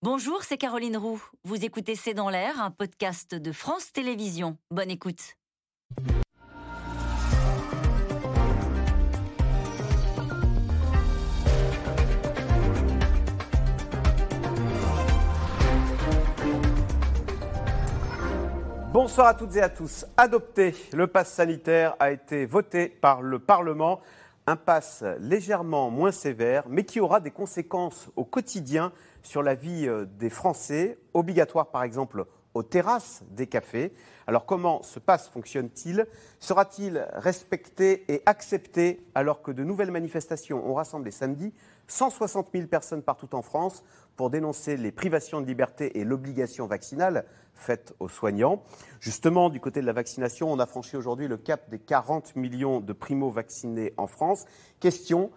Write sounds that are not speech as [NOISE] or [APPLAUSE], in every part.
Bonjour, c'est Caroline Roux. Vous écoutez C'est dans l'air, un podcast de France Télévisions. Bonne écoute. Bonsoir à toutes et à tous. Adopté, le pass sanitaire a été voté par le Parlement. Un pass légèrement moins sévère, mais qui aura des conséquences au quotidien sur la vie euh, des Français, obligatoire par exemple aux terrasses des cafés. Alors comment ce pass fonctionne-t-il? Sera-t-il respecté et accepté alors que de nouvelles manifestations ont rassemblé samedi 160 000 personnes partout en France pour dénoncer les privations de liberté et l'obligation vaccinale faite aux soignants? Justement, du côté de la vaccination, on a franchi aujourd'hui le cap des 40 millions de primo-vaccinés en France. Question,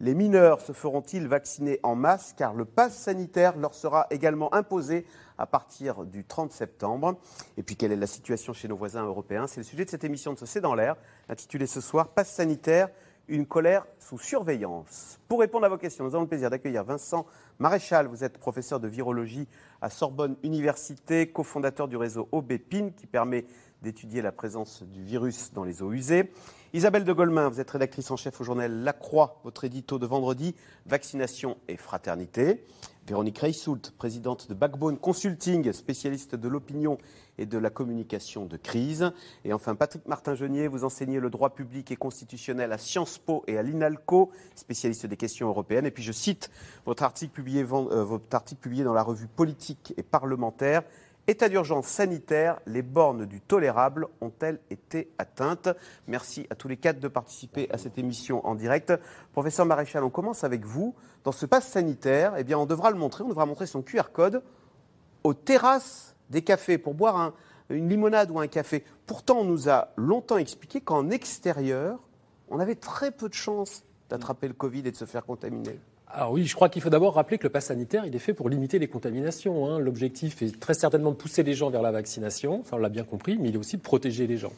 les mineurs se feront-ils vacciner en masse car le pass sanitaire leur sera également imposé à partir du 30 septembre? Et puis quelle est la situation chez nos voisins européens? C'est le sujet de cette émission de ce C'est dans l'air, intitulée ce soir Pass sanitaire, une colère sous surveillance. Pour répondre à vos questions, nous avons le plaisir d'accueillir Vincent Maréchal. Vous êtes professeur de virologie à Sorbonne Université, cofondateur du réseau OBPIN qui permet d'étudier la présence du virus dans les eaux usées. Isabelle de Golemin, vous êtes rédactrice en chef au journal La Croix, votre édito de vendredi, Vaccination et Fraternité. Véronique Reissoult, présidente de Backbone Consulting, spécialiste de l'opinion et de la communication de crise. Et enfin, Patrick Martin-Genier, vous enseignez le droit public et constitutionnel à Sciences Po et à l'INALCO, spécialiste des questions européennes. Et puis je cite votre article publié, euh, votre article publié dans la revue Politique et parlementaire État d'urgence sanitaire, les bornes du tolérable ont-elles été atteintes? Merci à tous les quatre de participer à cette émission en direct. Professeur Maréchal, on commence avec vous. Dans ce pass sanitaire, eh bien, on devra le montrer, on devra montrer son QR code aux terrasses des cafés pour boire une limonade ou un café. Pourtant, on nous a longtemps expliqué qu'en extérieur, on avait très peu de chances d'attraper le Covid et de se faire contaminer. Alors oui, je crois qu'il faut d'abord rappeler que le pass sanitaire, il est fait pour limiter les contaminations. Hein. L'objectif est très certainement de pousser les gens vers la vaccination, ça on l'a bien compris, mais il est aussi de protéger les gens.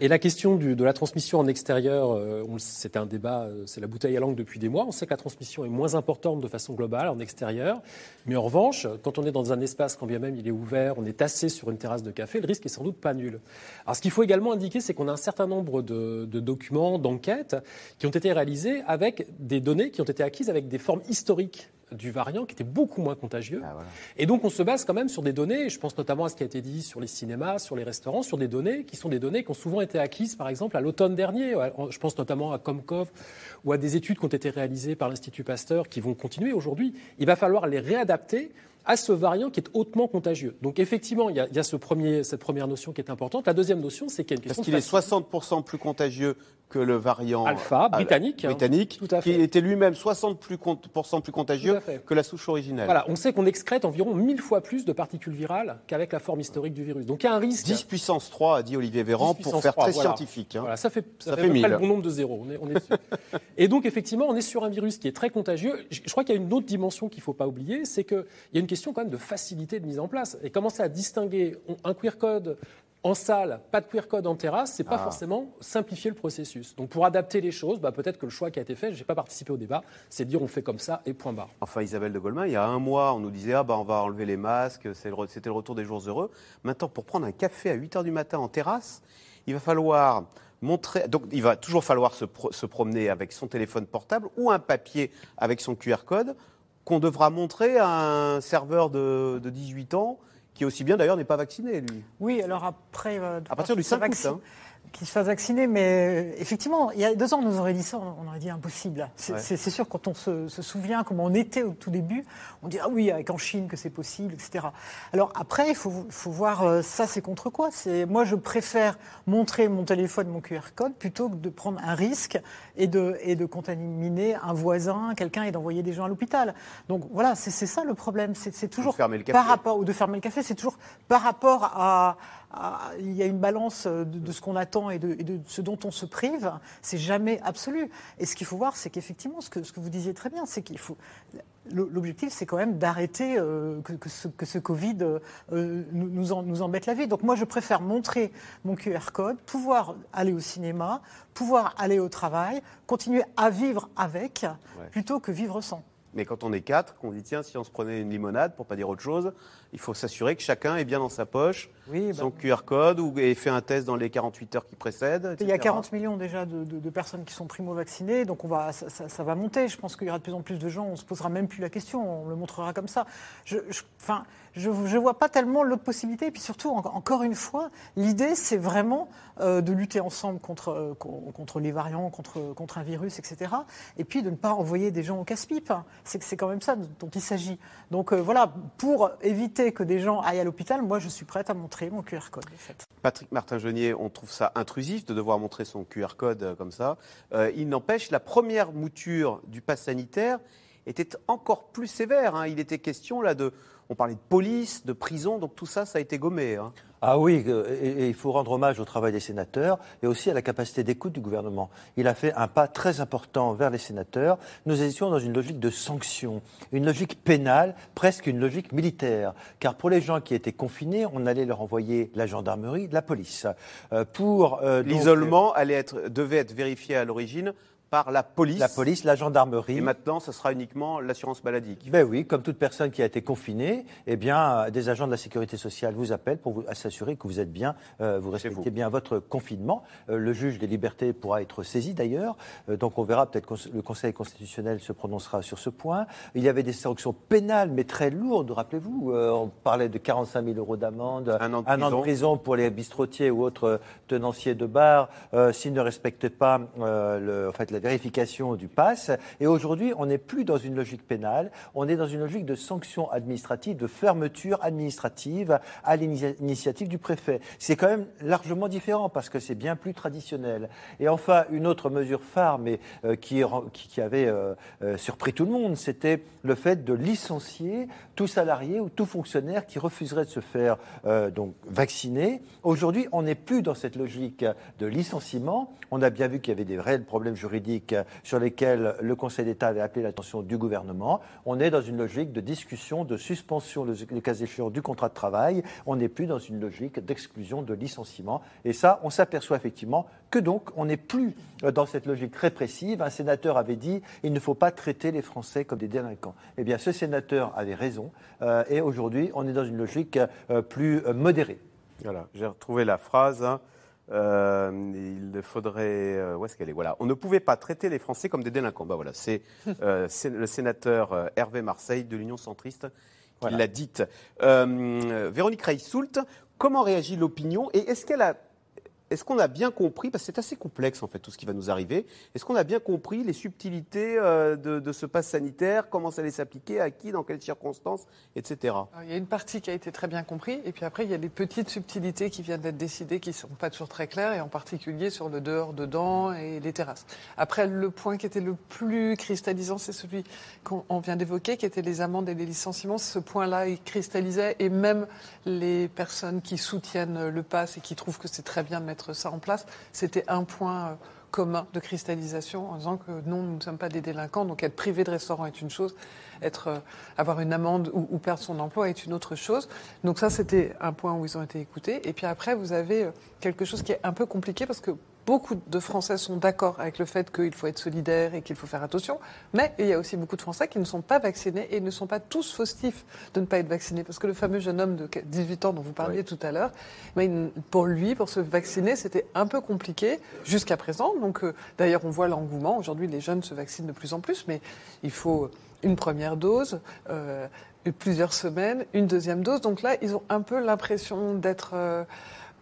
Et la question de la transmission en extérieur, euh, c'est un débat, euh, c'est la bouteille à langue depuis des mois. On sait que la transmission est moins importante de façon globale en extérieur, mais en revanche, quand on est dans un espace, quand bien même il est ouvert, on est tassé sur une terrasse de café, le risque est sans doute pas nul. Alors ce qu'il faut également indiquer, c'est qu'on a un certain nombre de, de documents, d'enquêtes qui ont été réalisés avec des données qui ont été acquises avec des forme historique du variant qui était beaucoup moins contagieux. Ah, et donc on se base quand même sur des données, je pense notamment à ce qui a été dit sur les cinémas, sur les restaurants, sur des données qui sont des données qui ont souvent été acquises par exemple à l'automne dernier. Je pense notamment à Comcov ou à des études qui ont été réalisées par l'Institut Pasteur qui vont continuer aujourd'hui. Il va falloir les réadapter à ce variant qui est hautement contagieux. Donc effectivement, il y a, ce premier, cette première notion qui est importante. La deuxième notion, c'est qu'il y a une question... Parce qu'il est 60% plus contagieux que le variant alpha britannique, hein. britannique qui était lui-même 60% plus, plus contagieux que la souche originelle. Voilà, on sait qu'on excrète environ 1000 fois plus de particules virales qu'avec la forme historique du virus. Donc il y a un risque. 10 puissance 3, a dit Olivier Véran, pour faire très scientifique. Hein. Voilà, ça fait, ça, fait, le bon nombre de zéros. On est, on est Et donc effectivement, on est sur un virus qui est très contagieux. Je, crois qu'il y a une autre dimension qu'il ne faut pas oublier, c'est qu'il y a une question quand même de facilité de mise en place. Et commencer à distinguer un QR code en salle, pas de QR code en terrasse, c'est pas ah. forcément simplifier le processus. Donc pour adapter les choses, bah, peut-être que le choix qui a été fait, je n'ai pas participé au débat, c'est de dire on fait comme ça et point barre. Enfin Isabelle de Golemin, il y a un mois, on nous disait ah bah on va enlever les masques, c'était le retour des jours heureux. Maintenant, pour prendre un café à 8 h du matin en terrasse, il va falloir montrer. Donc il va toujours falloir se, promener avec son téléphone portable ou un papier avec son QR code qu'on devra montrer à un serveur de, de 18 ans qui aussi bien d'ailleurs n'est pas vacciné, lui. Oui, alors après. Euh, à partir du 5 août. Hein qu'il se fasse vacciner. Mais euh, effectivement, il y a deux ans, on nous aurait dit ça, on aurait dit impossible. C'est sûr, quand on se, souvient comment on était au tout début, on dit ah oui, avec en Chine que c'est possible, etc. Alors après, il faut, faut, voir euh, ça, c'est contre quoi Moi, je préfère montrer mon téléphone, mon QR code, plutôt que de prendre un risque et de, et de contaminer un voisin, quelqu'un et d'envoyer des gens à l'hôpital. Donc voilà, c'est ça le problème. C'est toujours par rapport ou de fermer le café, c'est toujours par rapport à il y a une balance de, ce qu'on attend et de, ce dont on se prive. C'est jamais absolu. Et ce qu'il faut voir, c'est qu'effectivement, ce que, ce que vous disiez très bien, c'est qu'il faut. L'objectif, c'est quand même d'arrêter euh, que, ce, que, ce, Covid euh, nous, nous, embête la vie. Donc moi, je préfère montrer mon QR code, pouvoir aller au cinéma, pouvoir aller au travail, continuer à vivre avec, plutôt que vivre sans. Mais quand on est quatre, qu'on dit tiens, si on se prenait une limonade, pour pas dire autre chose, il faut s'assurer que chacun est bien dans sa poche Oui, bah, son QR code ou et fait un test dans les 48 heures qui précèdent. Il y a etc. 40 millions déjà de, de- de personnes qui sont primo-vaccinées, donc on va, ça, ça- ça va monter. Je pense qu'il y aura de plus en plus de gens, on ne se posera même plus la question, on le montrera comme ça. Je je- enfin, je ne vois pas tellement l'autre possibilité. Et puis surtout, en- encore une fois, l'idée, c'est vraiment euh, de lutter ensemble contre, euh, co- contre les variants, contre, contre un virus, etc. Et puis de ne pas envoyer des gens au casse-pipe. C'est c'est quand même ça dont il s'agit. Donc euh, voilà, pour éviter que des gens aillent à l'hôpital, moi, je suis prête à montrer mon QR code. en fait. Patrick Martin-Genier, on trouve ça intrusif de devoir montrer son QR code euh, comme ça. Euh, il n'empêche, la première mouture du pass sanitaire était encore plus sévère. hein. Il était question là de. On parlait de police, de prison, donc tout ça, ça a été gommé. hein. Ah oui, euh, et, et il faut rendre hommage au travail des sénateurs et aussi à la capacité d'écoute du gouvernement. Il a fait un pas très important vers les sénateurs. Nous étions dans une logique de sanction, une logique pénale, presque une logique militaire. Car pour les gens qui étaient confinés, on allait leur envoyer la gendarmerie, la police. Euh, pour euh, donc, L'isolement allait être, devait être vérifié à l'origine par la police. la police, la gendarmerie. Et maintenant, ce sera uniquement l'assurance maladie. Ben oui, comme toute personne qui a été confinée, eh bien, des agents de la sécurité sociale vous appellent pour vous s'assurer que vous êtes bien, euh, vous respectez vous. bien votre confinement. Euh, le juge des libertés pourra être saisi d'ailleurs. Euh, donc on verra peut-être que le Conseil constitutionnel se prononcera sur ce point. Il y avait des sanctions pénales, mais très lourdes. Rappelez-vous, on parlait de 45 000 euros d'amende, Un an de prison. prison pour les bistrotiers ou autres tenanciers de bar euh, s'ils ne respectent pas le, en fait, la vérification du pass. Et aujourd'hui, on n'est plus dans une logique pénale, on est dans une logique de sanction administrative, de fermeture administrative à l'initiative du préfet. C'est quand même largement différent parce que c'est bien plus traditionnel. Et enfin, une autre mesure phare, mais euh, qui, avait euh, euh, surpris tout le monde, c'était le fait de licencier tout salarié ou tout fonctionnaire qui refuserait de se faire donc vacciner. Aujourd'hui, on n'est plus dans cette logique de licenciement. On a bien vu qu'il y avait des réels problèmes juridiques sur lesquels le Conseil d'État avait appelé l'attention du gouvernement. On est dans une logique de discussion, de suspension, le, cas échéant, du contrat de travail. On n'est plus dans une logique d'exclusion, de licenciement. Et ça, on s'aperçoit effectivement que donc on n'est plus euh, dans cette logique répressive. Un sénateur avait dit il ne faut pas traiter les Français comme des délinquants. Eh bien, ce sénateur avait raison. euh, et aujourd'hui, on est dans une logique euh, plus euh, modérée. Voilà, j'ai retrouvé la phrase. hein. Euh, il faudrait. euh, où est-ce qu'elle est? Voilà. On ne pouvait pas traiter les Français comme des délinquants. Bah voilà, c'est [LAUGHS] euh, c'est le sénateur euh, Hervé Marseille de l'Union centriste qui Voilà. l'a dite. Véronique Reissoult, comment réagit l'opinion? Et est-ce qu'elle a. Est-ce qu'on a bien compris, parce que c'est assez complexe en fait tout ce qui va nous arriver, est-ce qu'on a bien compris les subtilités euh, de, ce pass sanitaire, comment ça allait s'appliquer, à qui, dans quelles circonstances, etc. Il y a une partie qui a été très bien comprise, et puis après, il y a des petites subtilités qui viennent d'être décidées, qui ne sont pas toujours très claires, et en particulier sur le dehors, dedans et les terrasses. Après, le point qui était le plus cristallisant, c'est celui qu'on on vient d'évoquer, qui était les amendes et les licenciements. Ce point-là, il cristallisait, et même les personnes qui soutiennent le pass et qui trouvent que c'est très bien de mettre ça en place, c'était un point euh, commun de cristallisation en disant que non, nous ne sommes pas des délinquants, donc être privé de restaurant est une chose, être, euh, avoir une amende ou, ou perdre son emploi est une autre chose. Donc ça, c'était un point où ils ont été écoutés. Et puis après, vous avez euh, quelque chose qui est un peu compliqué parce que beaucoup de Français sont d'accord avec le fait qu'il faut être solidaire et qu'il faut faire attention, mais il y a aussi beaucoup de Français qui ne sont pas vaccinés et ne sont pas tous fautifs de ne pas être vaccinés. Parce que le fameux jeune homme de 18 ans dont vous parliez Oui. tout à l'heure, pour lui, pour se vacciner, c'était un peu compliqué jusqu'à présent. Donc, euh, d'ailleurs, on voit l'engouement. Aujourd'hui, les jeunes se vaccinent de plus en plus, mais il faut une première dose, euh, plusieurs semaines, une deuxième dose. Donc là, ils ont un peu l'impression d'être euh,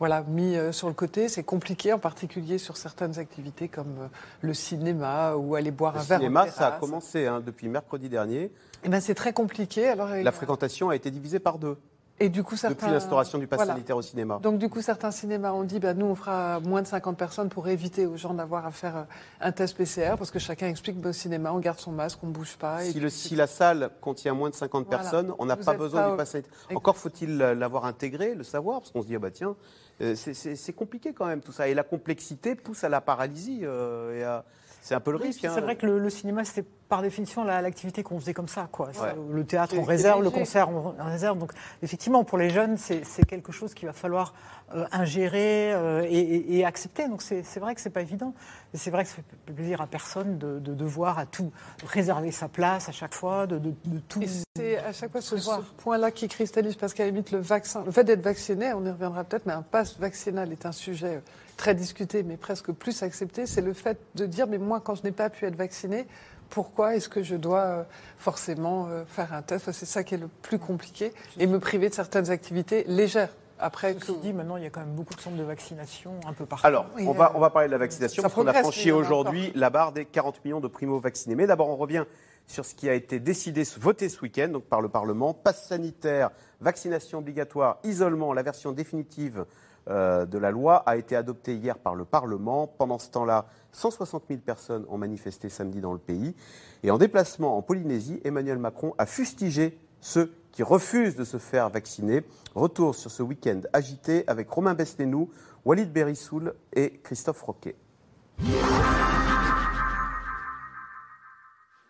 voilà, mis euh, sur le côté. C'est compliqué, en particulier sur certaines activités comme euh, le cinéma ou aller boire Le un verre cinéma, en ça a commencé hein, depuis mercredi dernier. Eh ben, c'est très compliqué. Alors, La fréquentation a été divisée par deux et du coup, certains, depuis l'instauration du pass voilà. sanitaire au cinéma. Donc du coup, certains cinémas ont dit, bah, nous, on fera moins de 50 personnes pour éviter aux gens d'avoir à faire euh, un test PCR, parce que chacun explique, bah, au cinéma, on garde son masque, on ne bouge pas. et Si, le- la salle contient moins de 50 Voilà. personnes, on n'a pas besoin pas du pass sanitaire. Encore faut-il l'avoir intégré, le savoir, parce qu'on se dit, ah bah tiens, c'est- c'est c'est compliqué quand même tout ça. Et la complexité pousse à la paralysie. euh, et à- C'est un peu le Oui, risque. hein. C'est vrai que le, le cinéma, c'était par définition l'activité qu'on faisait comme ça. Quoi. Le théâtre en réserve, le concert en, réserve. Donc effectivement, pour les jeunes, c'est quelque chose qu'il va falloir euh, ingérer euh, et, accepter. Donc c'est vrai que c'est pas évident. Et c'est vrai que ça fait plaisir à personne de, devoir à tout réserver sa place à chaque fois, de, tout. c'est à chaque fois ce, point-là qui cristallise parce qu'à la limite le vaccin, le fait d'être vacciné, on y reviendra peut-être, mais un pass vaccinal est un sujet très discuté, mais presque plus accepté. C'est le fait de dire mais moi quand je n'ai pas pu être vacciné, pourquoi est-ce que je dois euh, forcément faire un test? C'est ça qui est le plus compliqué et me priver de certaines activités légères. Après, que... dit, maintenant, il y a quand même beaucoup de centres de vaccination un peu partout. Alors, on, va, on va parler de la vaccination, parce qu'on a franchi aujourd'hui la barre des 40 millions de primo-vaccinés. Mais d'abord, on revient sur ce qui a été décidé, voté ce week-end donc par le Parlement. Passe sanitaire, vaccination obligatoire, isolement, la version définitive euh, de la loi a été adoptée hier par le Parlement. Pendant ce temps-là, 160 000 personnes ont manifesté samedi dans le pays. Et en déplacement en Polynésie, Emmanuel Macron a fustigé ceux qui refusent de se faire vacciner. Retour sur ce week-end agité avec Romain Besnénou, Walid Berissoul et Christophe Roquet.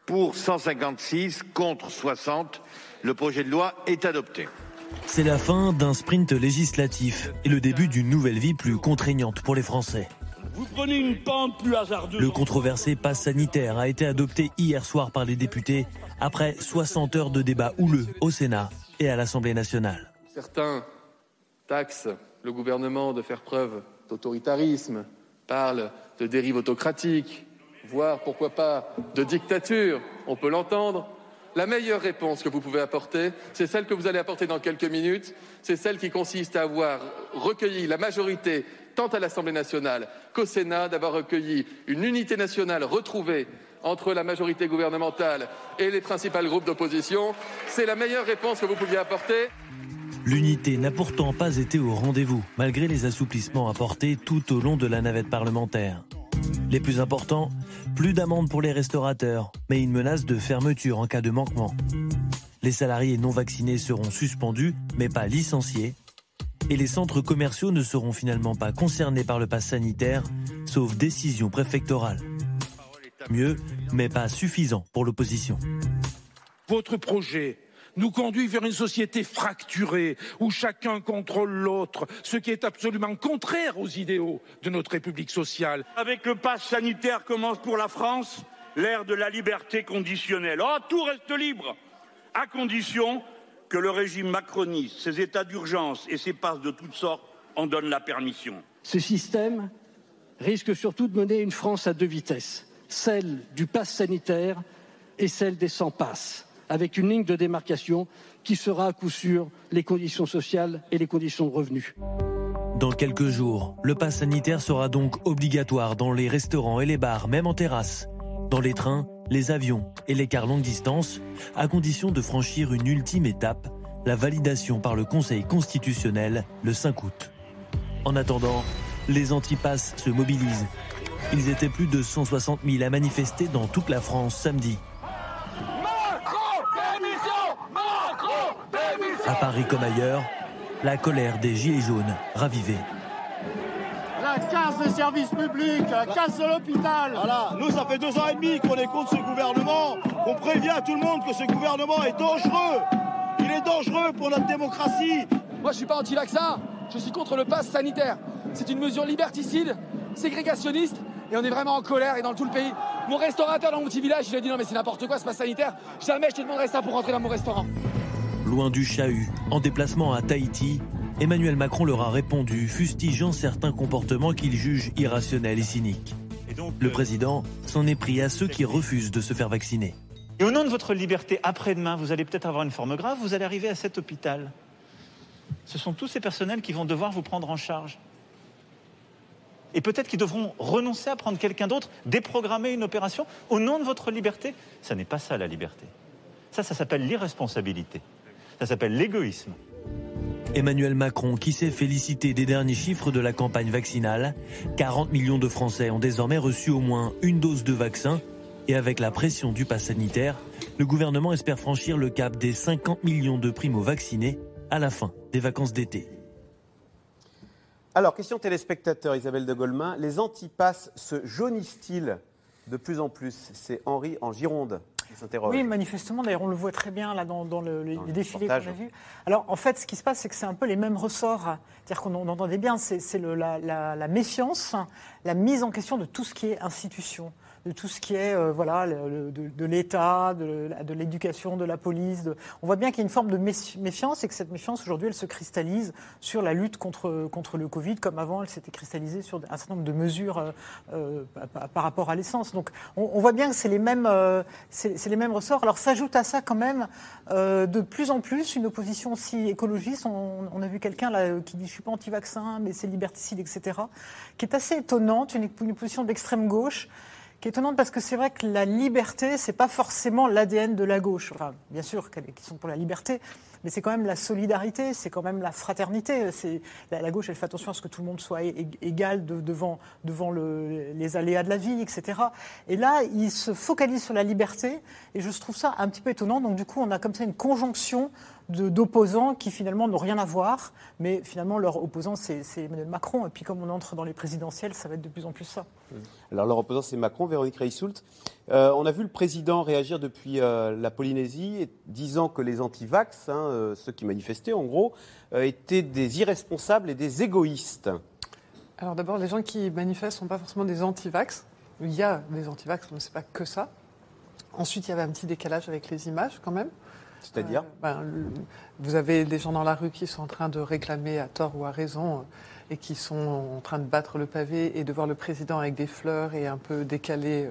Pour 156 contre 60, le projet de loi est adopté. C'est la fin d'un sprint législatif et le début d'une nouvelle vie plus contraignante pour les Français. Vous prenez une pente plus hasardeuse. Le controversé pass sanitaire a été adopté hier soir par les députés après 60 heures de débat houleux au Sénat et à l'Assemblée nationale. Certains taxent le gouvernement de faire preuve d'autoritarisme, parlent de dérive autocratique, voire pourquoi pas de dictature, on peut l'entendre. La meilleure réponse que vous pouvez apporter, c'est celle que vous allez apporter dans quelques minutes, c'est celle qui consiste à avoir recueilli la majorité tant à l'Assemblée nationale qu'au Sénat, d'avoir recueilli une unité nationale retrouvée entre la majorité gouvernementale et les principaux groupes d'opposition. C'est la meilleure réponse que vous pouviez apporter. L'unité n'a pourtant pas été au rendez-vous, malgré les assouplissements apportés tout au long de la navette parlementaire. Les plus importants, plus d'amendes pour les restaurateurs, mais une menace de fermeture en cas de manquement. Les salariés non vaccinés seront suspendus, mais pas licenciés, et les centres commerciaux ne seront finalement pas concernés par le pass sanitaire, sauf décision préfectorale. Mieux, mais pas suffisant pour l'opposition. Votre projet nous conduit vers une société fracturée où chacun contrôle l'autre, ce qui est absolument contraire aux idéaux de notre République sociale. Avec le pass sanitaire commence pour la France l'ère de la liberté conditionnelle. Oh, tout reste libre, à condition que le régime macroniste, ses états d'urgence et ses passes de toutes sortes en donnent la permission. Ce système risque surtout de mener une France à deux vitesses, celle du pass sanitaire et celle des sans passes, avec une ligne de démarcation qui sera à coup sûr les conditions sociales et les conditions de revenus. Dans quelques jours, le pass sanitaire sera donc obligatoire dans les restaurants et les bars, même en terrasse, dans les trains les avions et les cars longue distance, à condition de franchir une ultime étape, la validation par le Conseil constitutionnel le 5 août. En attendant, les antipasses se mobilisent. Ils étaient plus de 160 000 à manifester dans toute la France samedi. À Paris comme ailleurs, la colère des Gilets jaunes ravivée la casse des services publics, la casse de l'hôpital. Voilà, nous, ça fait deux ans et demi qu'on est contre ce gouvernement, qu'on prévient tout le monde que ce gouvernement est dangereux. Il est dangereux pour notre démocratie. Moi, je suis pas anti-vaccin, je suis contre le pass sanitaire. C'est une mesure liberticide, ségrégationniste, et on est vraiment en colère et dans tout le pays. Mon restaurateur dans mon petit village, il a dit non mais c'est n'importe quoi ce pass sanitaire. Jamais je te demanderai ça pour rentrer dans mon restaurant. Loin du chahut, en déplacement à Tahiti, Emmanuel Macron leur a répondu, fustigeant certains comportements qu'il juge irrationnels et cyniques. le euh, président s'en est pris à ceux qui refusent de se faire vacciner. Et au nom de votre liberté, après-demain, vous allez peut-être avoir une forme grave, vous allez arriver à cet hôpital. Ce sont tous ces personnels qui vont devoir vous prendre en charge. Et peut-être qu'ils devront renoncer à prendre quelqu'un d'autre, déprogrammer une opération au nom de votre liberté. Ça n'est pas ça la liberté. Ça, ça s'appelle l'irresponsabilité. Ça s'appelle l'égoïsme. Emmanuel Macron qui s'est félicité des derniers chiffres de la campagne vaccinale. 40 millions de Français ont désormais reçu au moins une dose de vaccin. Et avec la pression du pass sanitaire, le gouvernement espère franchir le cap des 50 millions de primo-vaccinés à la fin des vacances d'été. Alors, question téléspectateur Isabelle de Golemin. Les antipasses se jaunissent-ils de plus en plus? C'est Henri en Gironde. Oui, manifestement, d'ailleurs, on le voit très bien là dans, dans le- les, Dans le défilés qu'on a vus. Alors, en fait, ce qui se passe, c'est que c'est un peu les mêmes ressorts. C'est-à-dire qu'on on entendait bien, c'est la- la méfiance, la mise en question de tout ce qui est institution de tout ce qui est euh, voilà de, de l'État, de, de l'éducation, de la police. de- On voit bien qu'il y a une forme de méfi- méfiance et que cette méfiance aujourd'hui elle se cristallise sur la lutte contre contre le Covid, comme avant elle s'était cristallisée sur un certain nombre de mesures euh, euh, par, rapport à l'essence. Donc on, on voit bien que c'est les mêmes euh, c'est les mêmes ressorts. Alors s'ajoute à ça quand même euh, de plus en plus une opposition aussi écologiste. On, on a vu quelqu'un là qui dit je suis pas anti-vaccin, mais c'est liberticide, etc. Qui est assez étonnante, une, une opposition d'extrême gauche qui est étonnante parce que c'est vrai que la liberté, c'est pas forcément l'ADN de la gauche. Enfin, bien sûr qu'elles qui sont pour la liberté, mais c'est quand même la solidarité, c'est quand même la fraternité. La, gauche, elle fait attention à ce que tout le monde soit égal de- devant devant le- les aléas de la vie, etc. Et là, ils se focalisent sur la liberté, et je trouve ça un petit peu étonnant. Donc du coup, on a comme ça une conjonction d'opposants qui finalement n'ont rien à voir, mais finalement leur opposant c'est c'est Emmanuel Macron. Et puis comme on entre dans les présidentielles, ça va être de plus en plus ça. Alors, leur opposant, c'est Macron, Véronique Reissoult. Euh, on a vu le président réagir depuis euh, la Polynésie, disant que les anti-vax, hein, euh, ceux qui manifestaient en gros, euh, étaient des irresponsables et des égoïstes. Alors d'abord, les gens qui manifestent ne sont pas forcément des anti-vax. Il y a des anti-vax, mais ce n'est pas que ça. Ensuite, il y avait un petit décalage avec les images quand même. C'est-à-dire Euh, ben, Vous avez des gens dans la rue qui sont en train de réclamer à tort ou à raison euh, et qui sont en train de battre le pavé et de voir le président avec des fleurs et un peu décalé. euh,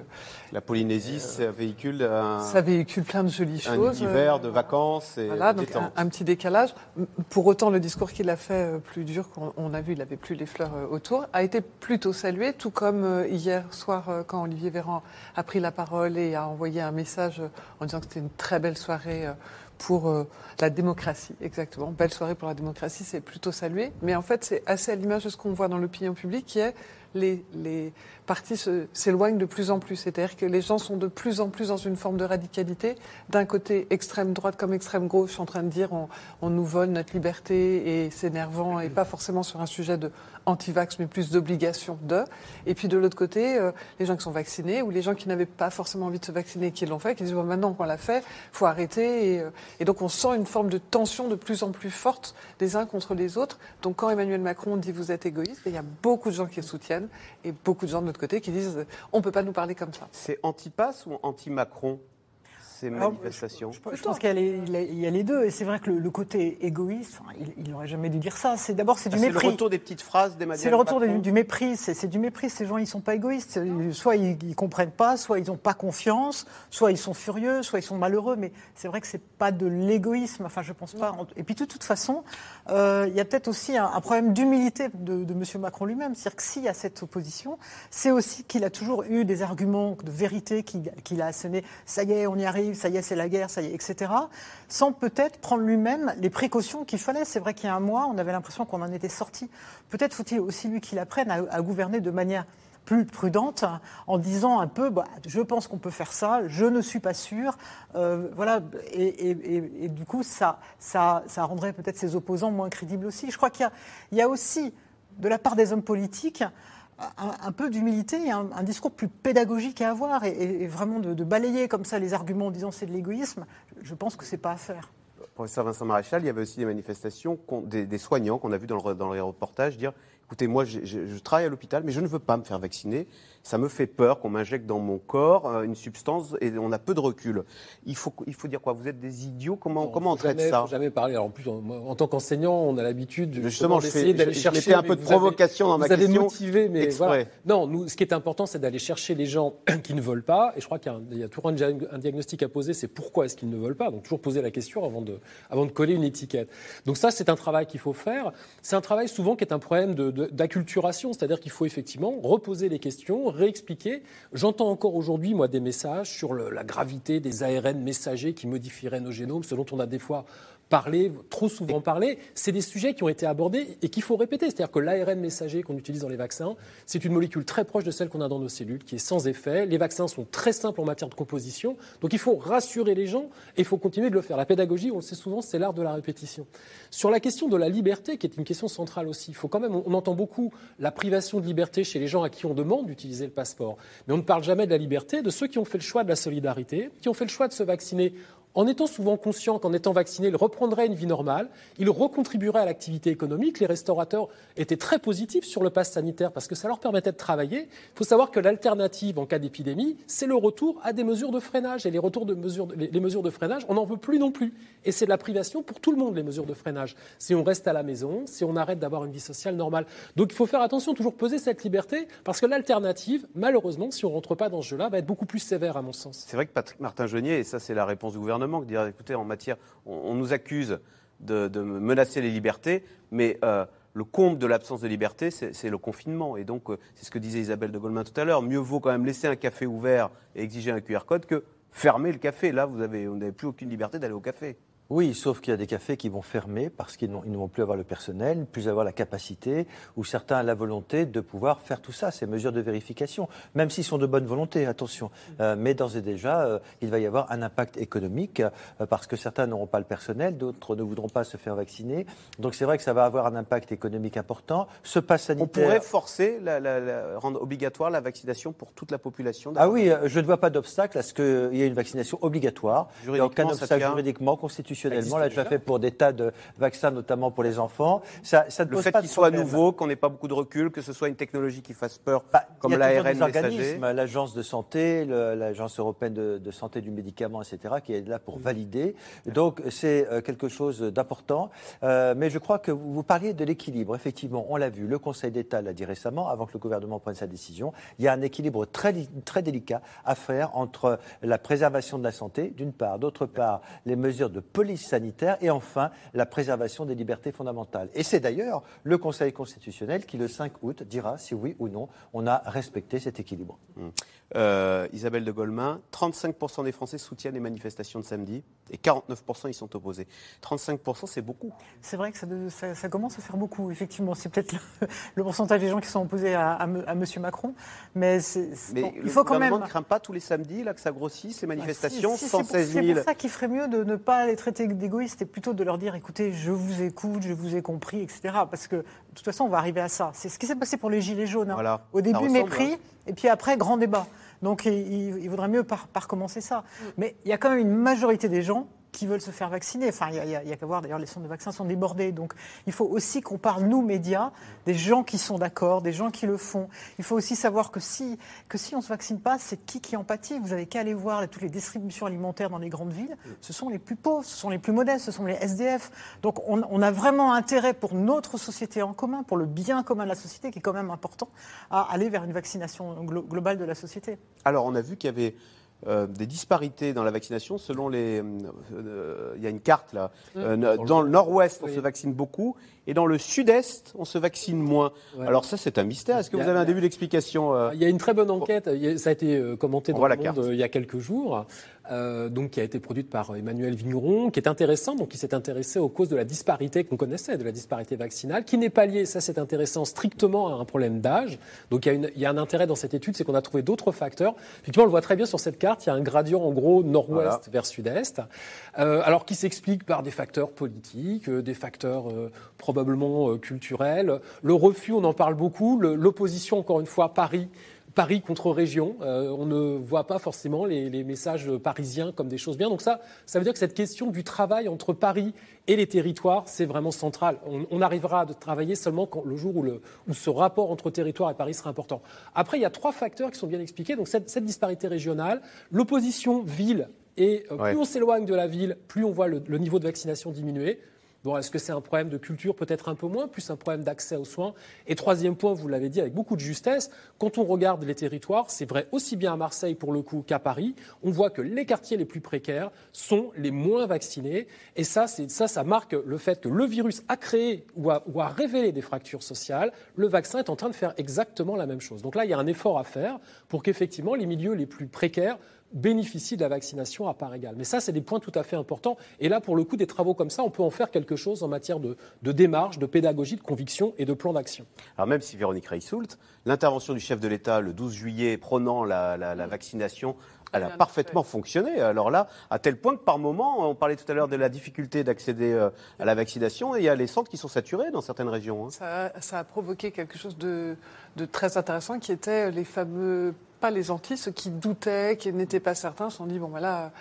La Polynésie, ça véhicule un, Ça véhicule plein de jolies un choses. univers euh, de vacances et Voilà, donc un, un petit décalage. Pour autant, le discours qu'il a fait euh, plus dur, qu'on on a vu, il n'avait plus les fleurs euh, autour, a été plutôt salué, tout comme euh, hier soir, euh, quand Olivier Véran a pris la parole et a envoyé un message euh, en disant que c'était une très belle soirée euh, pour euh, la démocratie. Exactement, belle soirée pour la démocratie, c'est plutôt salué. Mais en fait, c'est assez l'image de ce qu'on voit dans l'opinion publique, qui est les, partis s'éloignent de plus en plus. C'est-à-dire que les gens sont de plus en plus dans une forme de radicalité. D'un côté, extrême droite comme extrême gauche, en train de dire on, nous vole notre liberté et c'est énervant, et pas forcément sur un sujet de anti-vax, mais plus d'obligation de. Et puis de l'autre côté, euh, les gens qui sont vaccinés ou les gens qui n'avaient pas forcément envie de se vacciner et qui l'ont fait, qui disent maintenant qu'on l'a fait, faut arrêter. Et, euh, et donc on sent une forme de tension de plus en plus forte des uns contre les autres. Donc quand Emmanuel Macron dit vous êtes égoïste, il y a beaucoup de gens qui le soutiennent et beaucoup de gens de l'autre côté qui disent on peut pas nous parler comme ça. C'est anti-pass ou anti-Macron, ces Alors, manifestations Je pense qu'il y, a les- il y a- il y a les deux, et c'est vrai que le, le côté égoïste, enfin, il n'aurait jamais dû dire ça. C'est d'abord c'est du Ah, C'est le mépris. retour des petites phrases d'Emmanuel C'est le retour du, du mépris. C'est du mépris. Ces gens, ils sont pas égoïstes. Soit ils, ils comprennent pas, soit ils n'ont pas confiance, soit ils sont furieux, soit ils sont malheureux. Mais c'est vrai que c'est pas de l'égoïsme. Enfin, je pense pas. Et puis de toute façon, euh, il y a peut-être aussi un, un problème d'humilité de, de M. Macron lui-même. C'est-à-dire que s'il y a cette opposition, c'est aussi qu'il a toujours eu des arguments de vérité qu'il a assénés. Ça y est, on y arrive. Ça y est, c'est la guerre. Ça y est, etc. Sans peut-être prendre lui-même les précautions qu'il fallait. C'est vrai qu'il y a un mois, on avait l'impression qu'on en était sorti. Peut-être faut-il aussi lui qu'il apprenne à, gouverner de manière plus prudente en disant un peu bah, je pense qu'on peut faire ça, je ne suis pas sûr. Euh, voilà, et, du coup, ça, ça, ça rendrait peut-être ses opposants moins crédibles aussi. Je crois qu'il y a aussi, de la part des hommes politiques, un, peu d'humilité et un, discours plus pédagogique à avoir et, vraiment de, balayer comme ça les arguments en disant c'est de l'égoïsme. Je pense que c'est pas à faire. Professeur Vincent Maréchal, il y avait aussi des manifestations, des, soignants qu'on a vu dans, le, dans dire écoutez, moi, je travaille à l'hôpital, mais je ne veux pas me faire vacciner. Ça me fait peur qu'on m'injecte dans mon corps euh, une substance et on a peu de recul. Il faut, il faut dire quoi? Vous êtes des idiots? Comment, comment on traite jamais, ça? faut jamais parler. Alors en plus, en, tant qu'enseignant, on a l'habitude Justement, je d'essayer d'aller chercher. un peu de vous avez- provocation dans ma vous avez question, motivé, mais voilà. Non, nous, ce qui est important, c'est d'aller chercher les gens [CLEARS THROAT] qui ne veulent pas. Et je crois qu'il y a, toujours un, dia- un diagnostic à poser. C'est pourquoi est-ce qu'ils ne veulent pas? Donc toujours poser la question avant de, avant de coller une étiquette. Donc ça, c'est un travail qu'il faut faire. C'est un travail souvent qui est un problème de- de- d'acculturation, c'est-à-dire qu'il faut effectivement reposer les questions, réexpliquer. J'entends encore aujourd'hui, moi, des messages sur la gravité des ARN messagers qui modifieraient nos génomes, ce dont on a des fois parlé, trop souvent parlé, c'est des sujets qui ont été abordés et qu'il faut répéter. C'est-à-dire que l'ARN messager qu'on utilise dans les vaccins, c'est une molécule très proche de celle qu'on a dans nos cellules, qui est sans effet. Les vaccins sont très simples en matière de composition. Donc il faut rassurer les gens et il faut continuer de le faire. La pédagogie, on le sait souvent, c'est l'art de la répétition. Sur la question de la liberté, qui est une question centrale aussi, il faut quand même, on entend beaucoup la privation de liberté chez les gens à qui on demande d'utiliser le passeport. Mais on ne parle jamais de la liberté de ceux qui ont fait le choix de la solidarité, qui ont fait le choix de se vacciner en étant souvent conscient qu'en étant vacciné, il reprendrait une vie normale, il recontribuerait à l'activité économique. Les restaurateurs étaient très positifs sur le pass sanitaire parce que ça leur permettait de travailler. Il faut savoir que l'alternative en cas d'épidémie, c'est le retour à des mesures de freinage. Et les, retours de mesures, les mesures de freinage, on n'en veut plus non plus. Et c'est de la privation pour tout le monde, les mesures de freinage. Si on reste à la maison, si on arrête d'avoir une vie sociale normale. Donc il faut faire attention, toujours peser cette liberté, parce que l'alternative, malheureusement, si on ne rentre pas dans ce jeu-là, va être beaucoup plus sévère, à mon sens. C'est vrai que Patrick Martin-Genier, et ça c'est la réponse du gouvernement, écoutez, en matière, on, nous accuse de, menacer les libertés, mais euh, le comble de l'absence de liberté, c'est le confinement. Et donc, euh, c'est ce que disait Isabelle de Goldman tout à l'heure. Mieux vaut quand même laisser un café ouvert et exiger un QR code que fermer le café. Là, vous n'avez plus aucune liberté d'aller au café. Oui, sauf qu'il y a des cafés qui vont fermer parce qu'ils ne vont plus avoir le personnel, plus avoir la capacité, ou certains la volonté de pouvoir faire tout ça, ces mesures de vérification, même s'ils sont de bonne volonté, attention. Euh, mais d'ores et déjà, euh, il va y avoir un impact économique euh, parce que certains n'auront pas le personnel, d'autres ne voudront pas se faire vacciner. Donc c'est vrai que ça va avoir un impact économique important. Ce pass sanitaire. On pourrait forcer, la, rendre obligatoire la vaccination pour toute la population. Ah oui, je ne vois pas d'obstacle à ce qu'il y ait une vaccination obligatoire. Juridiquement, aucun obstacle juridiquement, constitutionnel on l'a déjà fait pour des tas de vaccins, notamment pour les enfants. Ça, ça le fait qu'il soit nouveau, qu'on n'ait pas beaucoup de recul, que ce soit une technologie qui fasse peur, bah, comme l'ARN messager. L'agence de santé, l'agence européenne de, santé du médicament, etc., qui est là pour valider. Donc c'est euh, quelque chose d'important. Euh, mais je crois que vous parliez de l'équilibre. Effectivement, on l'a vu. Le Conseil d'État l'a dit récemment, avant que le gouvernement prenne sa décision. Il y a un équilibre très, très délicat à faire entre la préservation de la santé, d'une part, d'autre part, les mesures de politique police sanitaire et enfin la préservation des libertés fondamentales. Et c'est d'ailleurs le Conseil constitutionnel qui, le 5 août, dira si oui ou non on a respecté cet équilibre. Mmh. Euh, Isabelle de Golemin, 35% des Français soutiennent les manifestations de samedi et 49% y sont opposés. 35%, c'est beaucoup. C'est vrai que ça, commence à faire beaucoup, effectivement. C'est peut-être le, [LAUGHS] pourcentage des gens qui sont opposés à, à, M. Macron. Mais, il faut quand même. ne craint pas tous les samedis là, que ça grossisse, ces bah, manifestations, 116 000. C'est pour ça qu'il ferait mieux de ne pas les traiter d'égoïstes et plutôt de leur dire écoutez, je vous écoute, je vous ai compris, etc. Parce que de toute façon, on va arriver à ça. C'est ce qui s'est passé pour les Gilets jaunes. Hein. Au début, mépris, hein. et puis après, grand débat. Donc il, vaudrait mieux pas, recommencer ça. Mais il y a quand même une majorité des gens qui veulent se faire vacciner. Enfin, il n'y a, qu'à voir, d'ailleurs, les centres de vaccins sont débordés. Donc, il faut aussi qu'on parle, nous, médias, des gens qui sont d'accord, des gens qui le font. Il faut aussi savoir que si, que si on ne se vaccine pas, c'est qui qui en pâtit Vous avez qu'à aller voir toutes les distributions alimentaires dans les grandes villes. Ce sont les plus pauvres, ce sont les plus modestes, ce sont les SDF. Donc, on, on a vraiment intérêt pour notre société en commun, pour le bien commun de la société, qui est quand même important, à aller vers une vaccination globale de la société. Alors, on a vu qu'il y avait euh, des disparités dans la vaccination selon les. Euh, euh, il y a une carte là. Mmh. dans le nord-ouest, on se vaccine beaucoup et dans le sud-est, on se vaccine moins. Alors ça, c'est un mystère. Est-ce que vous avez un début d'explication Il y a une très bonne enquête. Ça a été commenté dans le monde il y a quelques jours. Donc qui a été produite par Emmanuel Vigneron, qui est intéressant, donc qui s'est intéressé aux causes de la disparité qu'on connaissait, de la disparité vaccinale, qui n'est pas liée, ça c'est intéressant, strictement à un problème d'âge. Donc il y, a une, il y, a un intérêt dans cette étude, c'est qu'on a trouvé d'autres facteurs. Effectivement, on le voit très bien sur cette carte, il y a un gradient en gros nord-ouest vers sud-est, euh, alors qui s'explique par des facteurs politiques, euh, des facteurs euh, probablement culturels. Le refus, on en parle beaucoup, l'opposition, encore une fois, Paris Paris contre région. Euh, on ne voit pas forcément les, messages parisiens comme des choses bien. Donc ça, ça veut dire que cette question du travail entre Paris et les territoires, c'est vraiment central. On, arrivera à travailler seulement quand, le jour où, le, où, ce rapport entre territoire et Paris sera important. Après, il y a trois facteurs qui sont bien expliqués. Donc cette, disparité régionale, l'opposition ville et euh, plus on s'éloigne de la ville, plus on voit le, niveau de vaccination diminuer. Bon, est-ce que c'est un problème de culture Peut-être un peu moins, plus un problème d'accès aux soins? Et troisième point, vous l'avez dit avec beaucoup de justesse, quand on regarde les territoires, c'est vrai aussi bien à Marseille pour le coup qu'à Paris, on voit que les quartiers les plus précaires sont les moins vaccinés. Et ça, ça, ça marque le fait que le virus a créé ou a, ou a révélé des fractures sociales. Le vaccin est en train de faire exactement la même chose. Donc là, il y a un effort à faire pour qu'effectivement les milieux les plus précaires bénéficient de la vaccination à part égale. Mais ça, c'est des points tout à fait importants. Et là, pour le coup, des travaux comme ça, on peut en faire quelque chose en matière de, démarche, de pédagogie, de conviction et de plan d'action. Alors même si Véronique Reissoult, l'intervention du chef de l'État le 12 juillet prônant la, la vaccination elle a parfaitement fonctionné. Alors là, à tel point que par moment, on parlait tout à l'heure de la difficulté d'accéder euh, à la vaccination, et il y a les centres qui sont saturés dans certaines régions. Hein. Ça, a provoqué quelque chose de, de très intéressant qui était les fameux, pas les anti, ceux qui doutaient, qui n'étaient pas certains, se sont dit, bon voilà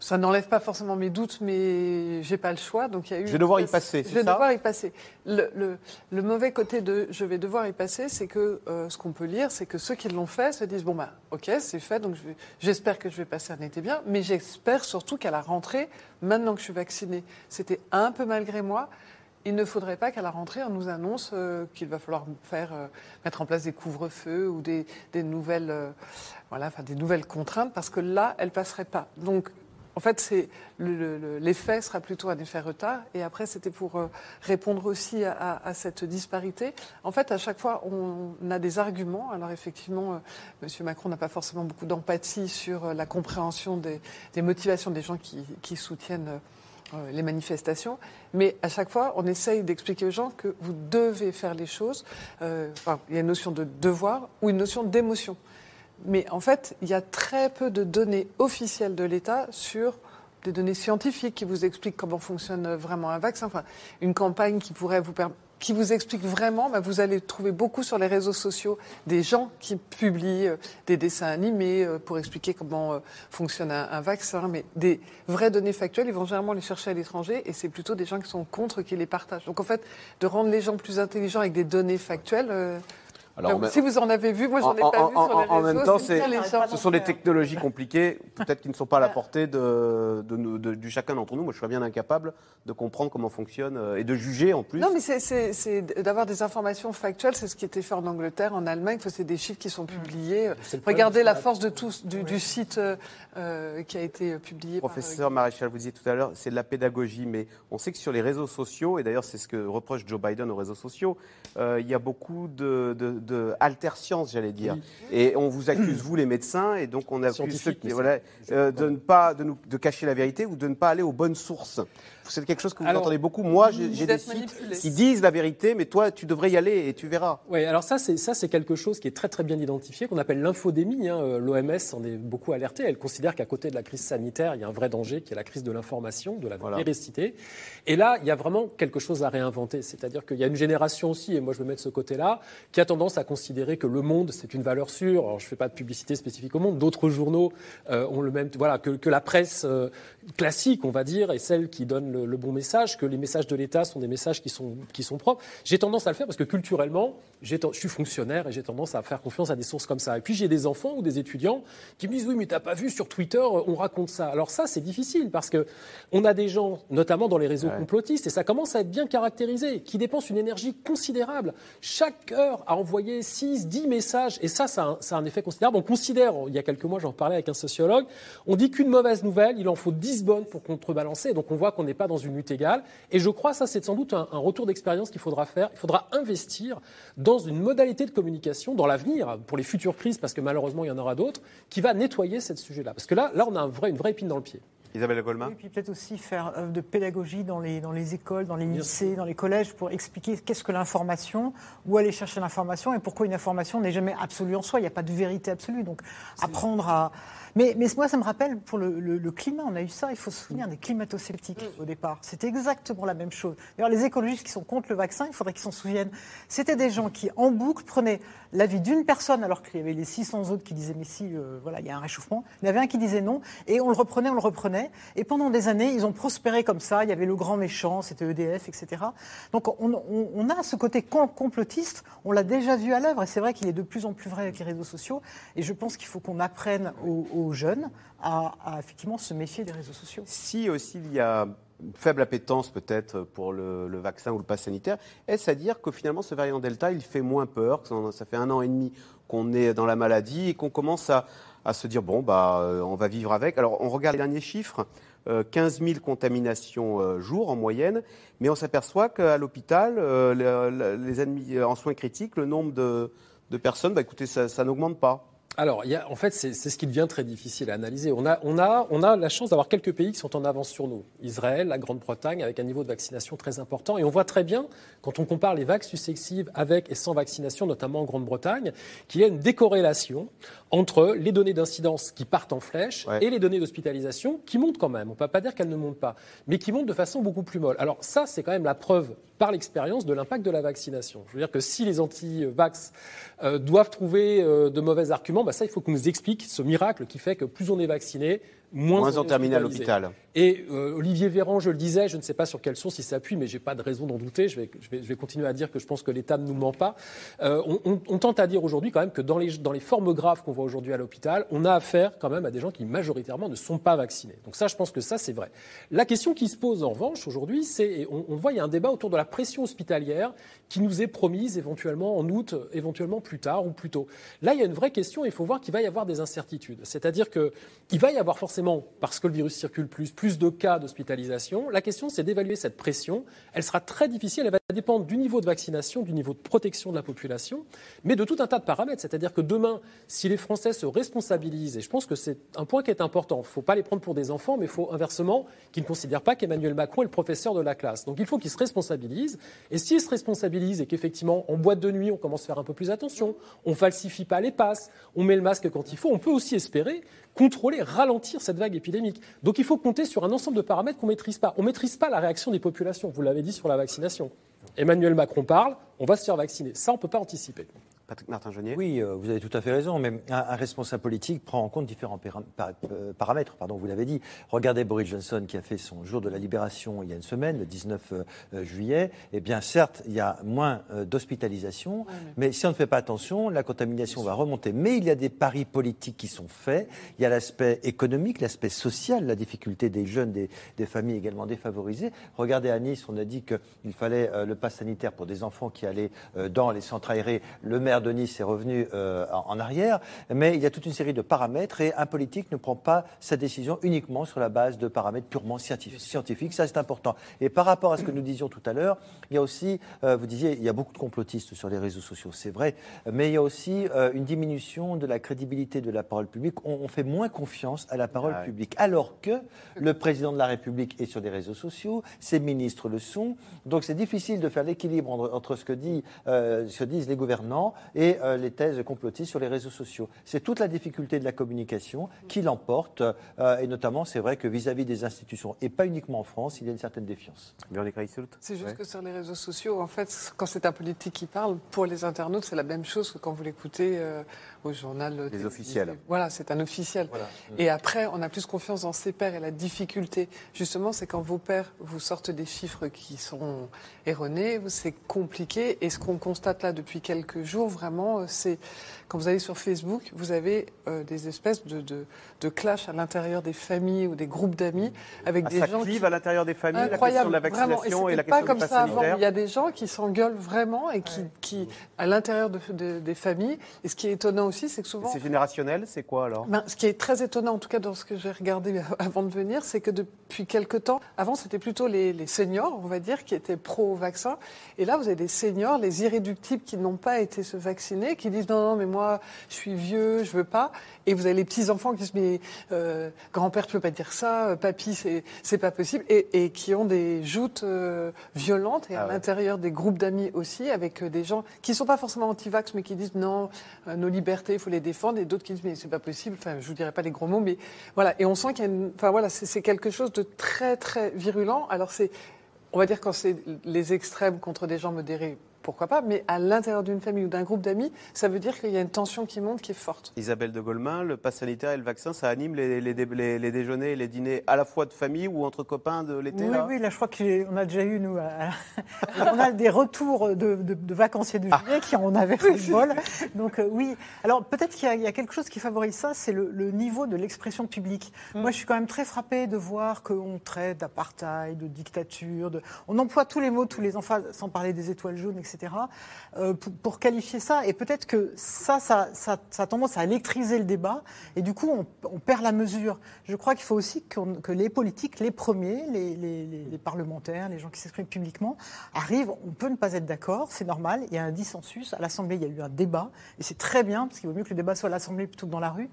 ça n'enlève pas forcément mes doutes, mais j'ai pas le choix. Donc il y a eu. Je vais devoir y passer. Je vais devoir y passer. Le, le, mauvais côté de je vais devoir y passer, c'est que euh, ce qu'on peut lire, c'est que ceux qui l'ont fait se disent bon bah ok c'est fait, donc j'espère que je vais passer un été bien, mais j'espère surtout qu'à la rentrée, maintenant que je suis vaccinée, c'était un peu malgré moi. Il ne faudrait pas qu'à la rentrée, on nous annonce euh, qu'il va falloir faire, euh, mettre en place des couvre-feux ou des, des nouvelles, voilà, enfin des nouvelles contraintes, parce que là, elles passeraient pas. Donc, en fait, l'effet sera plutôt un effet retard. Et après, c'était pour euh, répondre aussi à, cette disparité. En fait, à chaque fois, on a des arguments. Alors effectivement, euh, M. Macron n'a pas forcément beaucoup d'empathie sur euh, la compréhension des, motivations des gens qui, soutiennent les manifestations. Mais à chaque fois, on essaye d'expliquer aux gens que vous devez faire les choses. il y a une notion de devoir ou une notion d'émotion. Mais en fait, il y a très peu de données officielles de l'État sur des données scientifiques qui vous expliquent comment fonctionne vraiment un vaccin. Enfin, une campagne qui pourrait vous qui vous explique vraiment, bah, vous allez trouver beaucoup sur les réseaux sociaux des gens qui publient euh, des dessins animés euh, pour expliquer comment euh, fonctionne un, vaccin, mais des vraies données factuelles, ils vont généralement les chercher à l'étranger et c'est plutôt des gens qui sont contre qui les partagent. Donc en fait, de rendre les gens plus intelligents avec des données factuelles, si vous en avez vu, moi j'en ai pas vu sur les réseaux. En même temps, ce sont des technologies compliquées, peut-être qui ne sont pas à la portée de, de, du chacun d'entre nous. Moi, je suis bien incapable de comprendre comment fonctionne euh, et de juger en plus. Non, mais c'est d'avoir des informations factuelles. C'est ce qui était fait en Angleterre, en Allemagne. C'est des chiffres qui sont publiés. Regardez la force de tout, du, site euh, qui a été publié. Professeur Maréchal, vous disiez tout à l'heure, c'est de la pédagogie, mais on sait que sur les réseaux sociaux, et d'ailleurs c'est ce que reproche Joe Biden aux réseaux sociaux, euh, il y a beaucoup de de alter-science, j'allais dire. Et on vous accuse, vous les médecins, et donc on accuse ceux qui, voilà, euh, de ne pas de, nous, de cacher la vérité ou de ne pas aller aux bonnes sources c'est quelque chose que vous entendez beaucoup. Moi, j'ai des sites qui disent la vérité, mais toi, tu devrais y aller et tu verras. Oui, alors ça, c'est ça, c'est quelque chose qui est très très bien identifié, qu'on appelle l'infodémie. Hein. Euh, L'OMS en est beaucoup alerté. Elle considère qu'à côté de la crise sanitaire, il y a un vrai danger, qui est la crise de l'information, de la véracité. Et là, il y a vraiment quelque chose à réinventer. C'est-à-dire qu'il y a une génération aussi, et moi je me mets de ce côté-là, qui a tendance à considérer que le monde, c'est une valeur sûre. Alors, je ne fais pas de publicité spécifique au monde. D'autres journaux euh, ont le même. Voilà, que, que la presse euh, classique, on va dire, et celle qui donne le, bon message, que les messages de l'État sont des messages qui sont, qui sont propres. J'ai tendance à le faire parce que culturellement, je suis fonctionnaire et j'ai tendance à faire confiance à des sources comme ça. Et puis j'ai des enfants ou des étudiants qui me disent oui, mais t'as pas vu sur Twitter, on raconte ça. Alors ça, c'est difficile parce que on a des gens, notamment dans les réseaux complotistes, et ça commence à être bien caractérisé, qui dépensent une énergie considérable. Chaque heure à envoyer 6, 10 messages, et ça, ça a, un, effet considérable. On considère, il y a quelques mois, j'en parlais avec un sociologue, on dit qu'une mauvaise nouvelle, il en faut 10 bonnes pour contrebalancer. Donc on voit qu'on n'est pas dans une lutte égale. Et je crois, ça c'est sans doute un, retour d'expérience qu'il faudra faire. Il faudra investir dans une modalité de communication dans l'avenir, pour les futures crises, parce que malheureusement il y en aura d'autres, qui va nettoyer ce sujet-là. Parce que là, là on a un vrai, une vraie épine dans le pied. Isabelle Goldman. Et puis peut-être aussi faire œuvre de pédagogie dans les, dans les écoles, dans les lycées, dans les collèges pour expliquer qu'est-ce que l'information, où aller chercher l'information et pourquoi une information n'est jamais absolue en soi. Il n'y a pas de vérité absolue. Donc apprendre à, mais, moi, ça me rappelle pour le, climat, on a eu ça, il faut se souvenir des climato-sceptiques au départ. C'était exactement la même chose. D'ailleurs, les écologistes qui sont contre le vaccin, il faudrait qu'ils s'en souviennent. C'était des gens qui, en boucle, prenaient l'avis d'une personne, alors qu'il y avait les 600 autres qui disaient mais si, euh, voilà, il y a un réchauffement. Il y en avait un qui disait non, et on le reprenait, on le reprenait. Et pendant des années, ils ont prospéré comme ça. Il y avait le grand méchant, c'était EDF, etc. Donc on, a ce côté complotiste, on l'a déjà vu à l'œuvre, et c'est vrai qu'il est de plus en plus vrai avec les réseaux sociaux. Et je pense qu'il faut qu'on apprenne aux, jeunes à, effectivement se méfier des réseaux sociaux. Si aussi il y a une faible appétence peut-être pour le, vaccin ou le pass sanitaire, est-ce à dire que finalement ce variant Delta, il fait moins peur, ça fait un an et demi qu'on est dans la maladie et qu'on commence à, se dire, bon, bah, euh, on va vivre avec. Alors on regarde les derniers chiffres, 15 euh, 000 contaminations euh, jour en moyenne, mais on s'aperçoit qu'à l'hôpital, les ennemis en soins critiques, le nombre de, personnes, bah, écoutez, ça n'augmente pas. Alors, il y a, en fait, c'est ce qui devient très difficile à analyser. On a, on a, on a la chance d'avoir quelques pays qui sont en avance sur nous. Israël, la Grande-Bretagne, avec un niveau de vaccination très important. Et on voit très bien, quand on compare les vagues successives avec et sans vaccination, notamment en Grande-Bretagne, qu'il y a une décorrélation entre les données d'incidence qui partent en flèche et les données d'hospitalisation qui montent quand même. On ne peut pas dire qu'elles ne montent pas, mais qui montent de façon beaucoup plus molle. Alors ça, c'est quand même la preuve par l'expérience de l'impact de la vaccination. Je veux dire que si les anti-vax euh, doivent trouver euh, de mauvais arguments, bah ça, il faut qu'on nous explique ce miracle qui fait que plus on est vacciné, moins, moins en terminale hôpital. Et euh, Olivier Véran, je le disais, je ne sais pas sur quelle source il s'appuie, mais j'ai pas de raison d'en douter. Je vais, je, vais, je vais, continuer à dire que je pense que l'État ne nous ment pas. Euh, on, on, on, tente à dire aujourd'hui quand même que dans les, dans les formes graves qu'on voit aujourd'hui à l'hôpital, on a affaire quand même à des gens qui majoritairement ne sont pas vaccinés. Donc ça, je pense que ça, c'est vrai. La question qui se pose en revanche aujourd'hui, c'est, on, on voit, il y a un débat autour de la pression hospitalière qui nous est promise éventuellement en août, éventuellement plus tard ou plus tôt. Là, il y a une vraie question. Il faut voir qu'il va y avoir des incertitudes. C'est-à-dire qu'il va y avoir forcément, parce que le virus circule plus, plus de cas d'hospitalisation. La question, c'est d'évaluer cette pression. Elle sera très difficile. Elle va dépendre du niveau de vaccination, du niveau de protection de la population, mais de tout un tas de paramètres. C'est-à-dire que demain, si les Français se responsabilisent, et je pense que c'est un point qui est important, il ne faut pas les prendre pour des enfants, mais il faut inversement qu'ils ne considèrent pas qu'Emmanuel Macron est le professeur de la classe. Donc il faut qu'ils se responsabilisent. Et s'ils se responsabilisent et qu'effectivement, en boîte de nuit, on commence à faire un peu plus attention, on falsifie pas les passes, on met le masque quand il faut, on peut aussi espérer contrôler, ralentir cette vague épidémique. Donc il faut compter sur un ensemble de paramètres qu'on ne maîtrise pas. On ne maîtrise pas la réaction des populations, vous l'avez dit sur la vaccination. Emmanuel Macron parle, on va se faire vacciner. Ça, on ne peut pas anticiper. Patrick Martin-Genier Oui, euh, vous avez tout à fait raison, mais un, un responsable politique prend en compte différents para euh, paramètres, pardon, vous l'avez dit. Regardez Boris Johnson qui a fait son jour de la libération il y a une semaine, le 19 euh, juillet. Eh bien, certes, il y a moins d'hospitalisation, mais... mais si on ne fait pas attention, la contamination va remonter. Mais il y a des paris politiques qui sont faits. Il y a l'aspect économique, l'aspect social, la difficulté des jeunes, des, des, familles également défavorisées. Regardez à Nice, on a dit qu'il fallait le pass sanitaire pour des enfants qui allaient dans les centres aérés. Le maire de Nice est revenu euh, en arrière, mais il y a toute une série de paramètres et un politique ne prend pas sa décision uniquement sur la base de paramètres purement scientifiques. Ça, c'est important. Et par rapport à ce que nous disions tout à l'heure, il y a aussi, euh, vous disiez, il y a beaucoup de complotistes sur les réseaux sociaux, c'est vrai, mais il y a aussi euh, une diminution de la crédibilité de la parole publique. On, on fait moins confiance à la parole ah, publique, alors que le président de la République est sur les réseaux sociaux, ses ministres le sont. Donc c'est difficile de faire l'équilibre entre, entre, ce que, dit, ce que disent les gouvernants et euh, les thèses complotistes sur les réseaux sociaux. C'est toute la difficulté de la communication qui l'emporte, euh, et notamment, c'est vrai que vis-à-vis -vis des institutions, et pas uniquement en France, il y a une certaine défiance. C'est juste ouais. que sur les réseaux sociaux, en fait, quand c'est un politique qui parle, pour les internautes, c'est la même chose que quand vous l'écoutez euh, au journal. Les officiels. Voilà, c'est un officiel. Voilà. Et après, on a plus confiance dans ses pairs, et la difficulté, justement, c'est quand vos pairs vous sortent des chiffres qui sont erronés, c'est compliqué, et ce qu'on constate là depuis quelques jours, vraiment, c'est quand vous allez sur Facebook, vous avez euh, des espèces de, de, de clash à l'intérieur des familles ou des groupes d'amis avec ah, des ça gens clive qui... à l'intérieur des familles, Incroyable, la question de la vaccination et, et, la pas question comme du pass ça avant. Il y a des gens qui s'engueulent vraiment et qui, ouais. qui à l'intérieur de, de, des familles. Et ce qui est étonnant aussi, c'est que souvent. C'est générationnel, c'est quoi alors? Ben, Ce qui est très étonnant, en tout cas dans ce que j'ai regardé [LAUGHS] avant de venir, c'est que depuis quelque temps, avant c'était plutôt les, les seniors, on va dire, qui étaient pro-vaccin. Et là, vous avez des seniors, les irréductibles qui n'ont pas été se vacciner, qui disent non, non, mais moi, je suis vieux, je veux pas. Et vous avez les petits enfants qui disent mais euh, grand-père, tu peux pas dire ça, papy, c'est c'est pas possible, et, et, qui ont des joutes euh, violentes et ah à ouais. l'intérieur des groupes d'amis aussi, avec euh, des gens qui sont pas forcément anti-vax, mais qui disent non, euh, nos libertés, il faut les défendre, et d'autres qui disent mais c'est pas possible. Enfin, je vous dirais pas les gros mots, mais voilà. Et on sent qu'il y a, une, enfin voilà, c'est quelque chose de très très virulent. Alors c'est on va dire quand c'est les extrêmes contre des gens modérés, pourquoi pas, mais à l'intérieur d'une famille ou d'un groupe d'amis, ça veut dire qu'il y a une tension qui monte qui est forte. Isabelle de Golemin, le pass sanitaire et le vaccin, ça anime les, les, les, les déjeuners et les dîners à la fois de famille ou entre copains de l'été Oui, là oui, là je crois qu'on a déjà eu, nous, à... [LAUGHS] on a des retours de, de, de vacanciers de juillet qui en avaient le bol. Donc euh, oui, alors peut-être qu'il y, y, a quelque chose qui favorise ça, c'est le, le, niveau de l'expression publique. Mm. Moi je suis quand même très frappée de voir qu'on traite d'apartheid, de dictature, de... on emploie tous les mots, tous les enfants, sans parler des étoiles jaunes, etc. euh, pour, qualifier ça. Et peut-être que ça ça, ça tendance à électriser le débat, et du coup, on, perd la mesure. Je crois qu'il faut aussi que les politiques, les premiers, les, les, les parlementaires, les gens qui s'expriment publiquement, arrivent. On peut ne pas être d'accord, c'est normal. Il y a un dissensus. À l'Assemblée, il y a eu un débat, et c'est très bien, parce qu'il vaut mieux que le débat soit à l'Assemblée plutôt que dans la rue.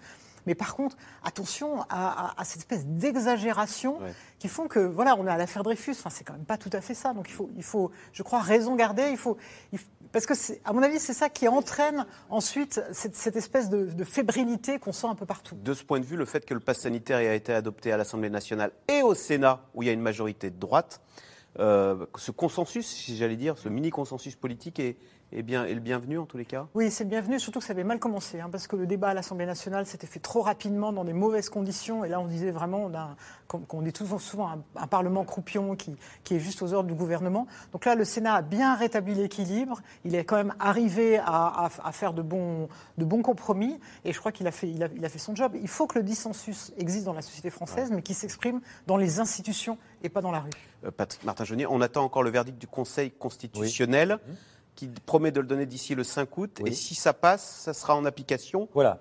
Mais par contre, attention à, cette espèce d'exagération qui font que, voilà, on est à l'affaire Dreyfus. Enfin, c'est quand même pas tout à fait ça. Donc il faut, il faut je crois, raison garder. Il faut, parce que, à mon avis, c'est ça qui entraîne ensuite cette, espèce de, fébrilité qu'on sent un peu partout. De ce point de vue, le fait que le pass sanitaire ait été adopté à l'Assemblée nationale et au Sénat, où il y a une majorité de droite, euh, ce consensus, si j'allais dire, ce mini consensus politique est, est, bien, est le bienvenu en tous les cas? Oui, c'est le bienvenu, surtout que ça avait mal commencé, hein, parce que le débat à l'Assemblée nationale s'était fait trop rapidement dans des mauvaises conditions, et là on disait vraiment, on a, qu'on dit souvent un, Parlement croupion qui, qui, est juste aux ordres du gouvernement. Donc là, le Sénat a bien rétabli l'équilibre, il est quand même arrivé à, à, faire de bons, de bons compromis, et je crois qu'il a, fait, il a, il a fait son job. Il faut que le dissensus existe dans la société française, mais qu'il s'exprime dans les institutions et pas dans la rue. Euh, Patrick Martin-Jeunier, on attend encore le verdict du Conseil constitutionnel. Oui qui promet de le donner d'ici le 5 août. Et si ça passe, ça sera en application Voilà.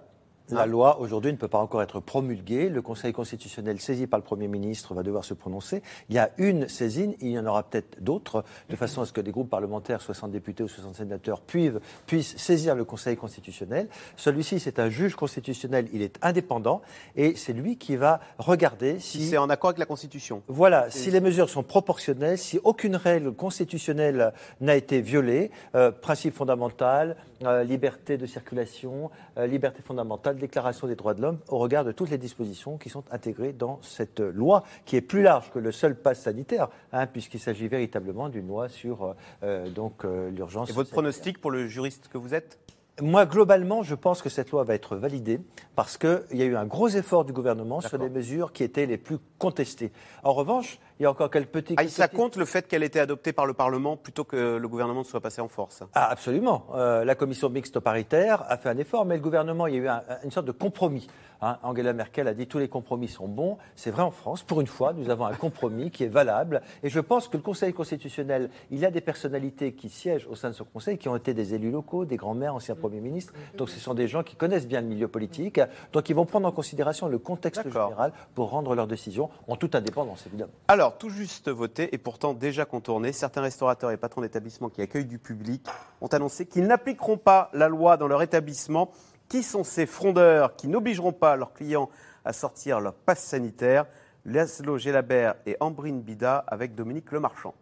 La ah. loi, aujourd'hui, ne peut pas encore être promulguée. Le Conseil constitutionnel, saisi par le Premier ministre, va devoir se prononcer. Il y a une saisine, il y en aura peut-être d'autres, de façon à ce que des groupes parlementaires, 60 députés ou 60 sénateurs, puissent, puissent saisir le Conseil constitutionnel. Celui-ci, c'est un juge constitutionnel, il est indépendant, et c'est lui qui va regarder si... si c'est en accord avec la Constitution. Voilà, si les mesures sont proportionnelles, si aucune règle constitutionnelle n'a été violée, euh, principe fondamental, euh, liberté de circulation, euh, liberté fondamentale, déclaration des droits de l'homme, au regard de toutes les dispositions qui sont intégrées dans cette loi, qui est plus large que le seul pass sanitaire, hein, puisqu'il s'agit véritablement d'une loi sur euh, donc l'urgence. Et votre pronostic pour le juriste que vous êtes? Moi, globalement, je pense que cette loi va être validée parce qu'il y a eu un gros effort du gouvernement sur des mesures qui étaient les plus contestées. En revanche, il y a encore quelques petits. Ah, ça compte le fait qu'elle ait été adoptée par le Parlement plutôt que le gouvernement ne soit passé en force? Ah, Absolument. Euh, la commission mixte paritaire a fait un effort, mais le gouvernement, il y a eu une sorte de compromis. Hein. Angela Merkel a dit tous les compromis sont bons. C'est vrai en France. Pour une fois, nous avons un compromis qui est valable. Et je pense que le Conseil constitutionnel, il y a des personnalités qui siègent au sein de ce Conseil, qui ont été des élus locaux, des grands-mères, anciens premiers ministres. Donc ce sont des gens qui connaissent bien le milieu politique. Donc ils vont prendre en considération le contexte général pour rendre leurs décisions en toute indépendance, évidemment. Alors, tout juste voté et pourtant déjà contourné, certains restaurateurs et patrons d'établissements qui accueillent du public ont annoncé qu'ils n'appliqueront pas la loi dans leur établissement qui sont ces frondeurs qui n'obligeront pas leurs clients à sortir leur passe sanitaire? Laszlo Gelabert et Ambrine Bida avec Dominique Lemarchand.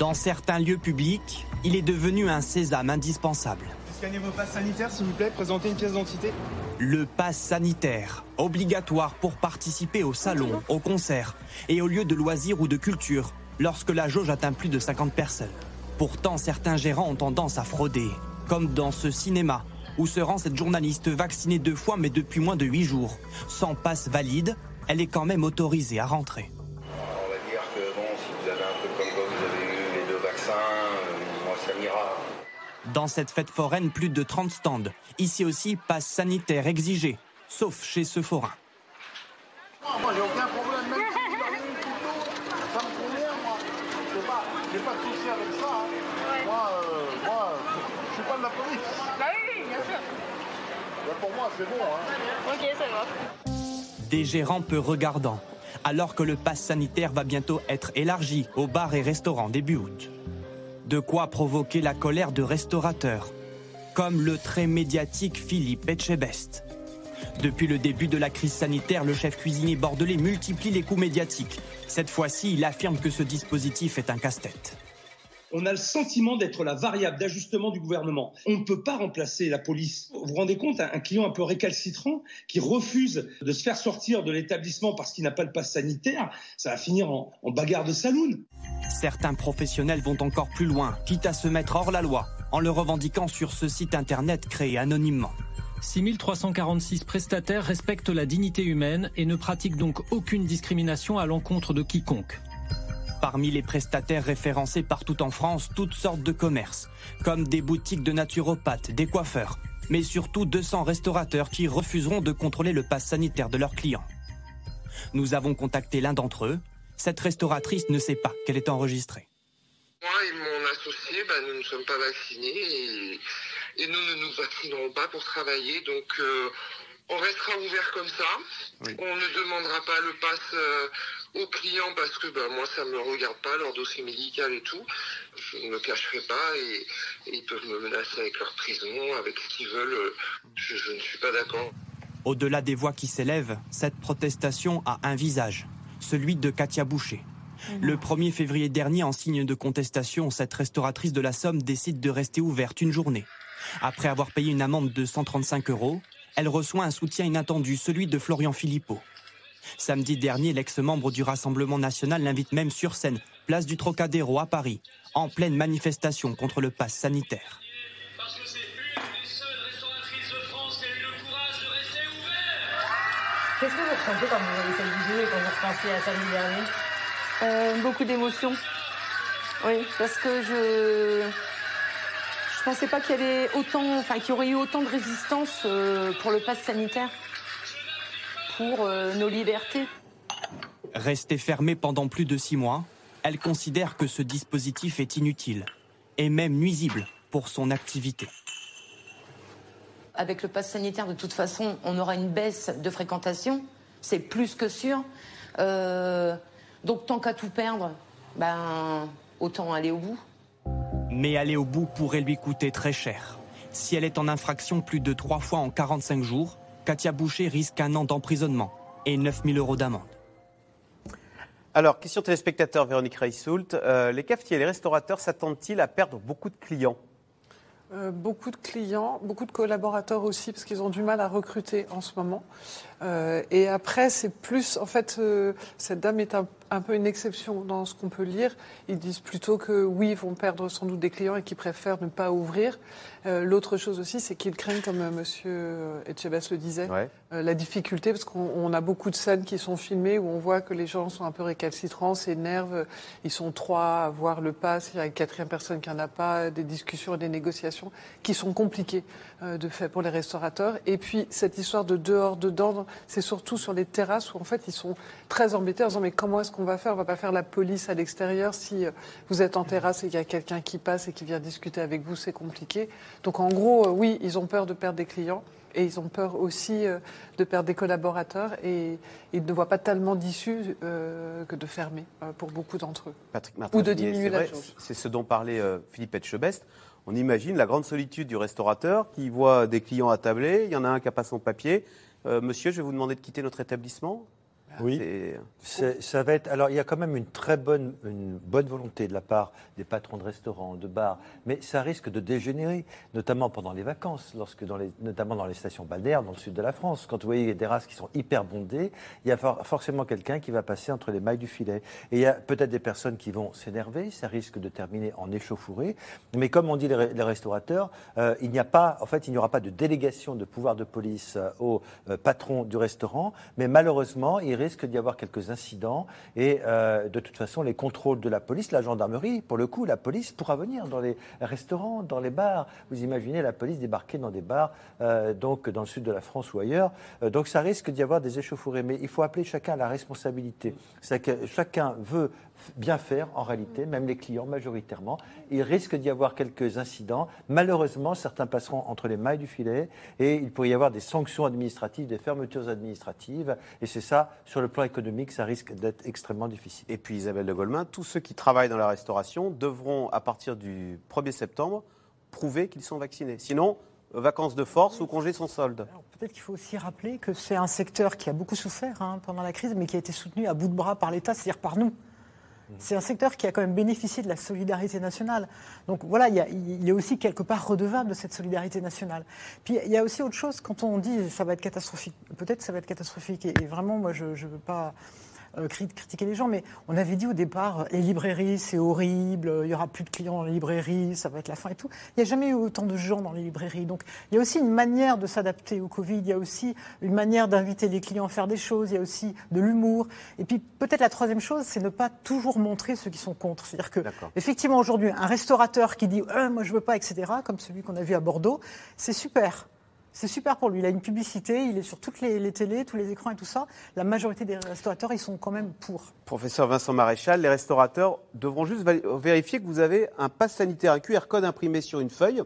Dans certains lieux publics, il est devenu un sésame indispensable. Scannez vos passes sanitaires, s'il vous plaît, présentez une pièce d'identité. Le pass sanitaire, obligatoire pour participer au salon, au concert et aux lieux de loisirs ou de culture, lorsque la jauge atteint plus de 50 personnes. Pourtant, certains gérants ont tendance à frauder, comme dans ce cinéma, où se rend cette journaliste vaccinée deux fois mais depuis moins de huit jours. Sans passe valide, elle est quand même autorisée à rentrer. On va dire que bon, si vous avez un peu comme vous avez eu les deux vaccins, euh, moi ça m'ira. Dans cette fête foraine, plus de 30 stands. Ici aussi, passe sanitaire exigé, sauf chez ce forain. moi j'ai aucun problème, même si vous avez une ça me convient, moi. J'ai pas, pas de souci avec ça. Hein. Moi, euh, moi, je suis pas de la police. Bah oui, bien sûr. Bah, pour moi, c'est bon. Hein. Ok, ça va. Des gérants peu regardants, alors que le pass sanitaire va bientôt être élargi aux bars et restaurants début août. De quoi provoquer la colère de restaurateurs, comme le très médiatique Philippe Etchebest. Depuis le début de la crise sanitaire, le chef cuisinier bordelais multiplie les coups médiatiques. Cette fois-ci, il affirme que ce dispositif est un casse-tête on a le sentiment d'être la variable d'ajustement du gouvernement. On ne peut pas remplacer la police. Vous vous rendez compte, un client un peu récalcitrant qui refuse de se faire sortir de l'établissement parce qu'il n'a pas le pass sanitaire, ça va finir en, bagarre de saloon. Certains professionnels vont encore plus loin, quitte à se mettre hors la loi, en le revendiquant sur ce site internet créé anonymement. 6346 prestataires respectent la dignité humaine et ne pratiquent donc aucune discrimination à l'encontre de quiconque. Parmi les prestataires référencés partout en France, toutes sortes de commerces, comme des boutiques de naturopathes, des coiffeurs, mais surtout 200 restaurateurs qui refuseront de contrôler le pass sanitaire de leurs clients. Nous avons contacté l'un d'entre eux. Cette restauratrice ne sait pas qu'elle est enregistrée. Moi et mon associé, bah, nous ne sommes pas vaccinés et, et nous ne nous vaccinerons pas pour travailler. Donc euh, on restera ouvert comme ça. On ne demandera pas le pass euh, aux clients parce que bah, moi ça ne me regarde pas, leur dossier médical et tout. Je ne me cacherai pas et, et ils peuvent me menacer avec leur prison, avec ce qu'ils veulent. Je, je ne suis pas d'accord. Au-delà des voix qui s'élèvent, cette protestation a un visage, celui de Katia Boucher. Le 1er février dernier, en signe de contestation, cette restauratrice de la Somme décide de rester ouverte une journée. Après avoir payé une amende de 135 euros, elle reçoit un soutien inattendu, celui de Florian Philippot. Samedi dernier, l'ex-membre du Rassemblement national l'invite même sur scène, place du Trocadéro à Paris, en pleine manifestation contre le pass sanitaire. Qu'est-ce que vous ressentez quand vous avez cette vidéo et quand vous repensez à samedi dernier? Euh, beaucoup d'émotions. Oui, parce que je je pensais pas qu'il y avait autant, enfin qu'il y aurait eu autant de résistance euh, pour le pass sanitaire, pour euh, nos libertés. Restée fermée pendant plus de six mois, elle considère que ce dispositif est inutile et même nuisible pour son activité. Avec le pass sanitaire, de toute façon, on aura une baisse de fréquentation, c'est plus que sûr. Euh, donc tant qu'à tout perdre, ben autant aller au bout. Mais aller au bout pourrait lui coûter très cher. Si elle est en infraction plus de trois fois en 45 jours, Katia Boucher risque un an d'emprisonnement et 9000 euros d'amende. Alors, question téléspectateur Véronique Reissoult. Euh, les cafetiers et les restaurateurs s'attendent-ils à perdre beaucoup de clients? Euh, beaucoup de clients, beaucoup de collaborateurs aussi, parce qu'ils ont du mal à recruter en ce moment. Euh, et après, c'est plus, en fait, euh, cette dame est un, un peu une exception dans ce qu'on peut lire. Ils disent plutôt que oui, ils vont perdre sans doute des clients et qu'ils préfèrent ne pas ouvrir. Euh, L'autre chose aussi, c'est qu'ils craignent, comme Monsieur Etchebest le disait, la difficulté, parce qu'on on a beaucoup de scènes qui sont filmées où on voit que les gens sont un peu récalcitrants, s'énervent, ils sont trois à voir le pass, il y a une quatrième personne qui en a pas, des discussions et des négociations qui sont compliquées de fait pour les restaurateurs. Et puis cette histoire de dehors, dedans, c'est surtout sur les terrasses où en fait ils sont très embêtés en disant mais comment est-ce qu'on va faire? On va pas faire la police à l'extérieur si euh, vous êtes en terrasse et qu'il y a quelqu'un qui passe et qui vient discuter avec vous, c'est compliqué. Donc en gros, euh, oui, ils ont peur de perdre des clients. Et ils ont peur aussi euh, de perdre des collaborateurs et ils ne voient pas tellement d'issue euh, que de fermer euh, pour beaucoup d'entre eux. Patrick Martin, Ou de diminuer la vrai, chose. C'est ce dont parlait euh, Philippe Etchebest. On imagine la grande solitude du restaurateur qui voit des clients attablés, il y en a un qui n'a pas son papier. Euh, monsieur, je vais vous demander de quitter notre établissement. Oui. Ça va être. Alors, il y a quand même une très bonne, une bonne volonté de la part des patrons de restaurants, de bars, mais ça risque de dégénérer, notamment pendant les vacances, lorsque dans les, notamment dans les stations balnéaires dans le sud de la France. Quand vous voyez des terrasses qui sont hyper bondées, il y a for- forcément quelqu'un qui va passer entre les mailles du filet. Et il y a peut-être des personnes qui vont s'énerver, ça risque de terminer en échauffourée. Mais comme on dit les, re- les restaurateurs, euh, il n'y a pas, en fait, il n'y aura pas de délégation de pouvoir de police euh, au euh, patron du restaurant, mais malheureusement, il risque d'y avoir quelques incidents et euh, de toute façon, les contrôles de la police, la gendarmerie, pour le coup, la police pourra venir dans les restaurants, dans les bars. Vous imaginez la police débarquer dans des bars, euh, donc dans le sud de la France ou ailleurs. Euh, donc ça risque d'y avoir des échauffourées, mais il faut appeler chacun à la responsabilité. C'est que chacun veut bien faire en réalité, même les clients majoritairement. Il risque d'y avoir quelques incidents. Malheureusement, certains passeront entre les mailles du filet et il pourrait y avoir des sanctions administratives, des fermetures administratives. Et c'est ça, sur le plan économique, ça risque d'être extrêmement difficile. Et puis Isabelle de Golemin, tous ceux qui travaillent dans la restauration devront, à partir du 1er septembre, prouver qu'ils sont vaccinés. Sinon, vacances de force ou congés sans solde. Peut-être qu'il faut aussi rappeler que c'est un secteur qui a beaucoup souffert hein, pendant la crise, mais qui a été soutenu à bout de bras par l'État, c'est-à-dire par nous. C'est un secteur qui a quand même bénéficié de la solidarité nationale. Donc voilà, il, y a- est aussi quelque part redevable de cette solidarité nationale. Puis il y a aussi autre chose, quand on dit ça va être catastrophique, peut-être ça va être catastrophique, et, et vraiment, moi je ne veux pas euh, cri- critiquer les gens, mais on avait dit au départ, euh, les librairies, c'est horrible, il y aura plus de clients dans les librairies, ça va être la fin et tout. Il n'y a jamais eu autant de gens dans les librairies. Donc il y a aussi une manière de s'adapter au Covid, il y a aussi une manière d'inviter les clients à faire des choses, il y a aussi de l'humour. Et puis peut-être la troisième chose, c'est ne pas toujours montrer ceux qui sont contre. C'est-à-dire que, effectivement, aujourd'hui, un restaurateur qui dit Euh, moi je veux pas, etc., comme celui qu'on a vu à Bordeaux, c'est super. C'est super pour lui. Il a une publicité, il est sur toutes les, télés, tous les écrans et tout ça. La majorité des restaurateurs, ils sont quand même pour. Professeur Vincent Maréchal, les restaurateurs devront juste vérifier que vous avez un pass sanitaire, un QR code imprimé sur une feuille,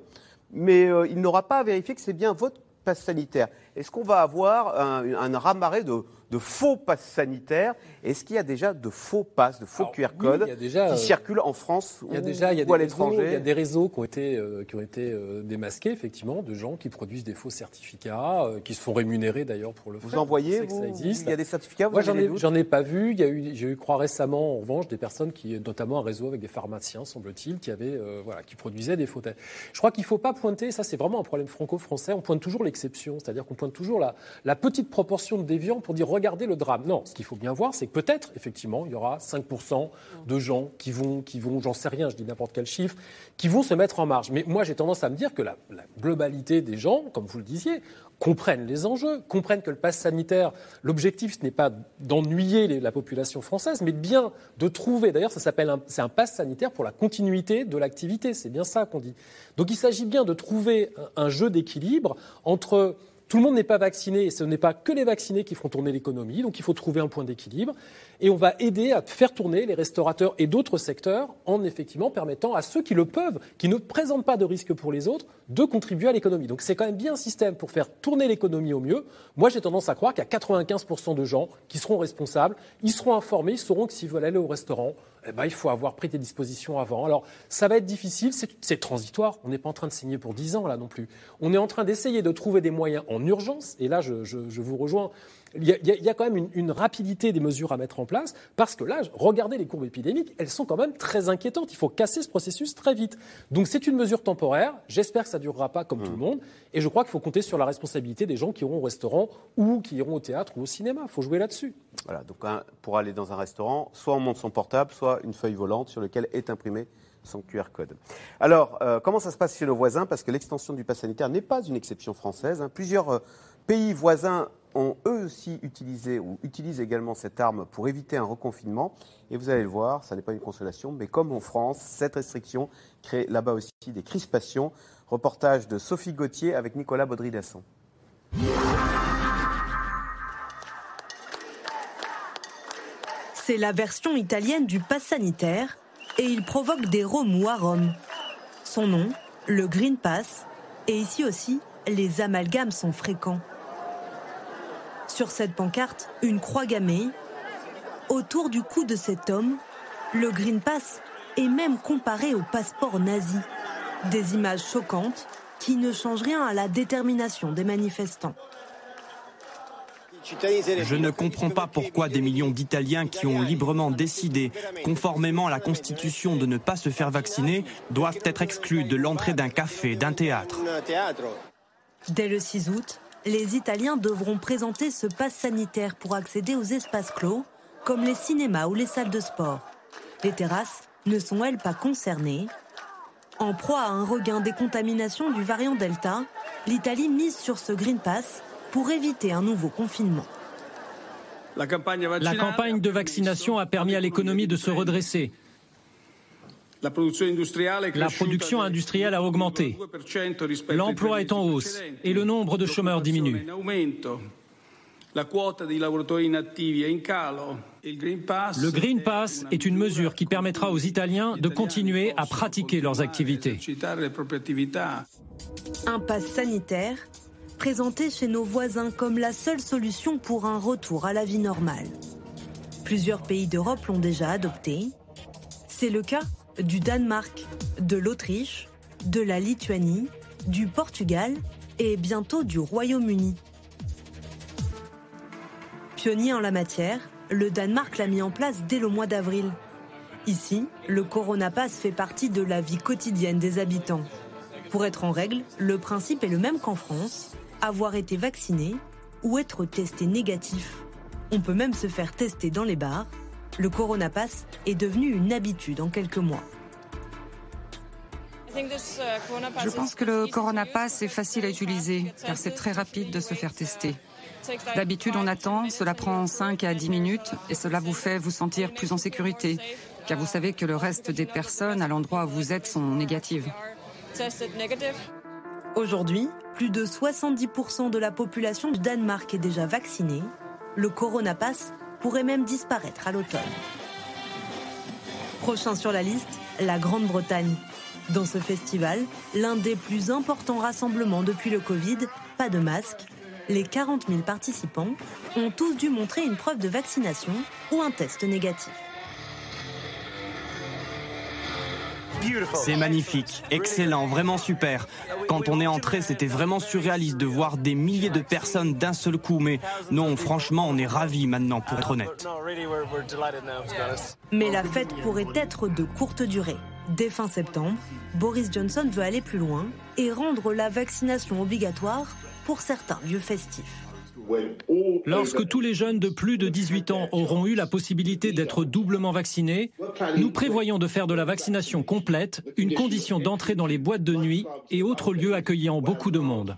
mais euh, il n'aura pas à vérifier que c'est bien votre passe sanitaire. Est-ce qu'on va avoir un, un raz-de-marée de, de faux passes sanitaires Est-ce qu'il y a déjà de faux passes, de faux QR codes déjà, qui euh, circulent en France Il y a ou, déjà il y a ou à réseaux, il y a l'étranger des réseaux qui ont été, euh, qui ont été euh, démasqués, effectivement, de gens qui produisent des faux certificats, qui se font rémunérer d'ailleurs pour le Vous faire. en voyez, vous existe. Il y a des certificats, vous Moi, j'en ai, doutes j'en ai pas vu. J'ai eu croire récemment, en revanche, des personnes qui, notamment un réseau avec des pharmaciens, semble-t-il, qui avaient, voilà, qui produisaient des faux tests. Je crois qu'il ne faut pas pointer, ça c'est vraiment un problème franco-français, on pointe toujours l'exception, c'est-à-dire qu'on pointe toujours la, la petite proportion de déviants pour dire regardez le drame. Non, ce qu'il faut bien voir, c'est que peut-être, effectivement, il y aura 5% de gens qui vont, qui vont, j'en sais rien, je dis n'importe quel chiffre, qui vont se mettre en marge. Mais moi, j'ai tendance à me dire que la, globalité des gens, comme vous le disiez, comprennent les enjeux, comprennent que le pass sanitaire, l'objectif, ce n'est pas d'ennuyer la population française, mais bien de trouver, d'ailleurs, ça s'appelle c'est un pass sanitaire pour la continuité de l'activité, c'est bien ça qu'on dit. Donc il s'agit bien de trouver un jeu d'équilibre entre tout le monde n'est pas vacciné et ce n'est pas que les vaccinés qui feront tourner l'économie, donc il faut trouver un point d'équilibre et on va aider à faire tourner les restaurateurs et d'autres secteurs en effectivement permettant à ceux qui le peuvent, qui ne présentent pas de risque pour les autres, de contribuer à l'économie. Donc c'est quand même bien un système pour faire tourner l'économie au mieux. Moi j'ai tendance à croire qu'il y a 95% de gens qui seront responsables, ils seront informés, ils sauront que s'ils veulent aller au restaurant, eh ben, il faut avoir pris des dispositions avant. Alors, ça va être difficile, c'est- transitoire. On n'est pas en train de signer pour 10 ans, là non plus. On est en train d'essayer de trouver des moyens en urgence, et là, je vous rejoins. Il y, a, y y quand même une, une rapidité des mesures à mettre en place, parce que là, regardez les courbes épidémiques, elles sont quand même très inquiétantes. Il faut casser ce processus très vite. Donc, c'est une mesure temporaire. J'espère que ça ne durera pas comme tout le monde. Et je crois qu'il faut compter sur la responsabilité des gens qui iront au restaurant ou qui iront au théâtre ou au cinéma. Il faut jouer là-dessus. Voilà, donc pour aller dans un restaurant, soit on monte son portable, soit une feuille volante sur laquelle est imprimé son QR code. Alors, euh, comment ça se passe chez nos voisins? Parce que l'extension du pass sanitaire n'est pas une exception française. hein. Plusieurs euh, pays voisins ont eux aussi utilisé ou utilisent également cette arme pour éviter un reconfinement. Et vous allez le voir, ça n'est pas une consolation, mais comme en France, cette restriction crée là-bas aussi des crispations. Reportage de Sophie Gauthier avec Nicolas Baudry-Dasson. C'est la version italienne du pass sanitaire et il provoque des remous à Rome. Son nom, le Green Pass, et ici aussi, les amalgames sont fréquents. Sur cette pancarte, une croix gammée. Autour du cou de cet homme, le Green Pass est même comparé au passeport nazi. Des images choquantes qui ne changent rien à la détermination des manifestants. Je ne comprends pas pourquoi des millions d'Italiens qui ont librement décidé, conformément à la Constitution, de ne pas se faire vacciner, doivent être exclus de l'entrée d'un café, d'un théâtre. Dès le 6 août, les Italiens devront présenter ce pass sanitaire pour accéder aux espaces clos, comme les cinémas ou les salles de sport. Les terrasses ne sont, elles, pas concernées. En proie à un regain des contaminations du variant Delta, l'Italie mise sur ce Green Pass pour éviter un nouveau confinement. La campagne de vaccination a permis à l'économie de se redresser. La production industrielle a augmenté. L'emploi est en hausse et le nombre de chômeurs diminue. Le Green Pass est une mesure qui permettra aux Italiens de continuer à pratiquer leurs activités. Un pass sanitaire présenté chez nos voisins comme la seule solution pour un retour à la vie normale. Plusieurs pays d'Europe l'ont déjà adopté. C'est le cas du Danemark, de l'Autriche, de la Lituanie, du Portugal et bientôt du Royaume-Uni. Pionnier en la matière, le Danemark l'a mis en place dès le mois d'avril. Ici, le Corona Pass fait partie de la vie quotidienne des habitants. Pour être en règle, le principe est le même qu'en France, avoir été vacciné ou être testé négatif. On peut même se faire tester dans les bars. Le Corona Pass est devenu une habitude en quelques mois. Je pense que le Corona Pass est facile à utiliser car c'est très rapide de se faire tester. D'habitude, on attend, cela prend 5 à 10 minutes et cela vous fait vous sentir plus en sécurité car vous savez que le reste des personnes à l'endroit où vous êtes sont négatives. Aujourd'hui, Plus de 70% de la population du Danemark est déjà vaccinée. Le Corona Pass pourrait même disparaître à l'automne. Prochain sur la liste, la Grande-Bretagne. Dans ce festival, l'un des plus importants rassemblements depuis le Covid, pas de masque, les 40 000 participants ont tous dû montrer une preuve de vaccination ou un test négatif. C'est magnifique, excellent, vraiment super. Quand on est entré, c'était vraiment surréaliste de voir des milliers de personnes d'un seul coup. Mais non, franchement, on est ravis maintenant, pour être honnête. Mais la fête pourrait être de courte durée. Dès fin septembre, Boris Johnson veut aller plus loin et rendre la vaccination obligatoire pour certains lieux festifs. Lorsque tous les jeunes de plus de 18 ans auront eu la possibilité d'être doublement vaccinés, nous prévoyons de faire de la vaccination complète une condition d'entrée dans les boîtes de nuit et autres lieux accueillant beaucoup de monde.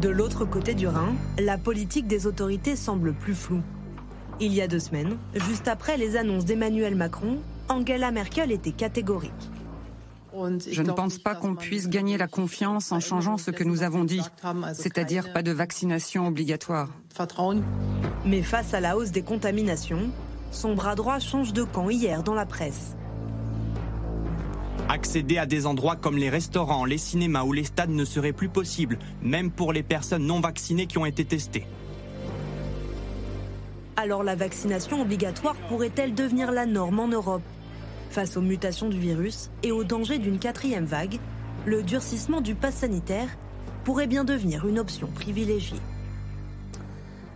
De l'autre côté du Rhin, la politique des autorités semble plus floue. Il y a deux semaines, juste après les annonces d'Emmanuel Macron, Angela Merkel était catégorique. Je ne pense pas qu'on puisse gagner la confiance en changeant ce que nous avons dit, c'est-à-dire pas de vaccination obligatoire. Mais face à la hausse des contaminations, son bras droit change de camp hier dans la presse. Accéder à des endroits comme les restaurants, les cinémas ou les stades ne serait plus possible, même pour les personnes non vaccinées qui ont été testées. Alors la vaccination obligatoire pourrait-elle devenir la norme en Europe? Face aux mutations du virus et au danger d'une quatrième vague, le durcissement du pass sanitaire pourrait bien devenir une option privilégiée.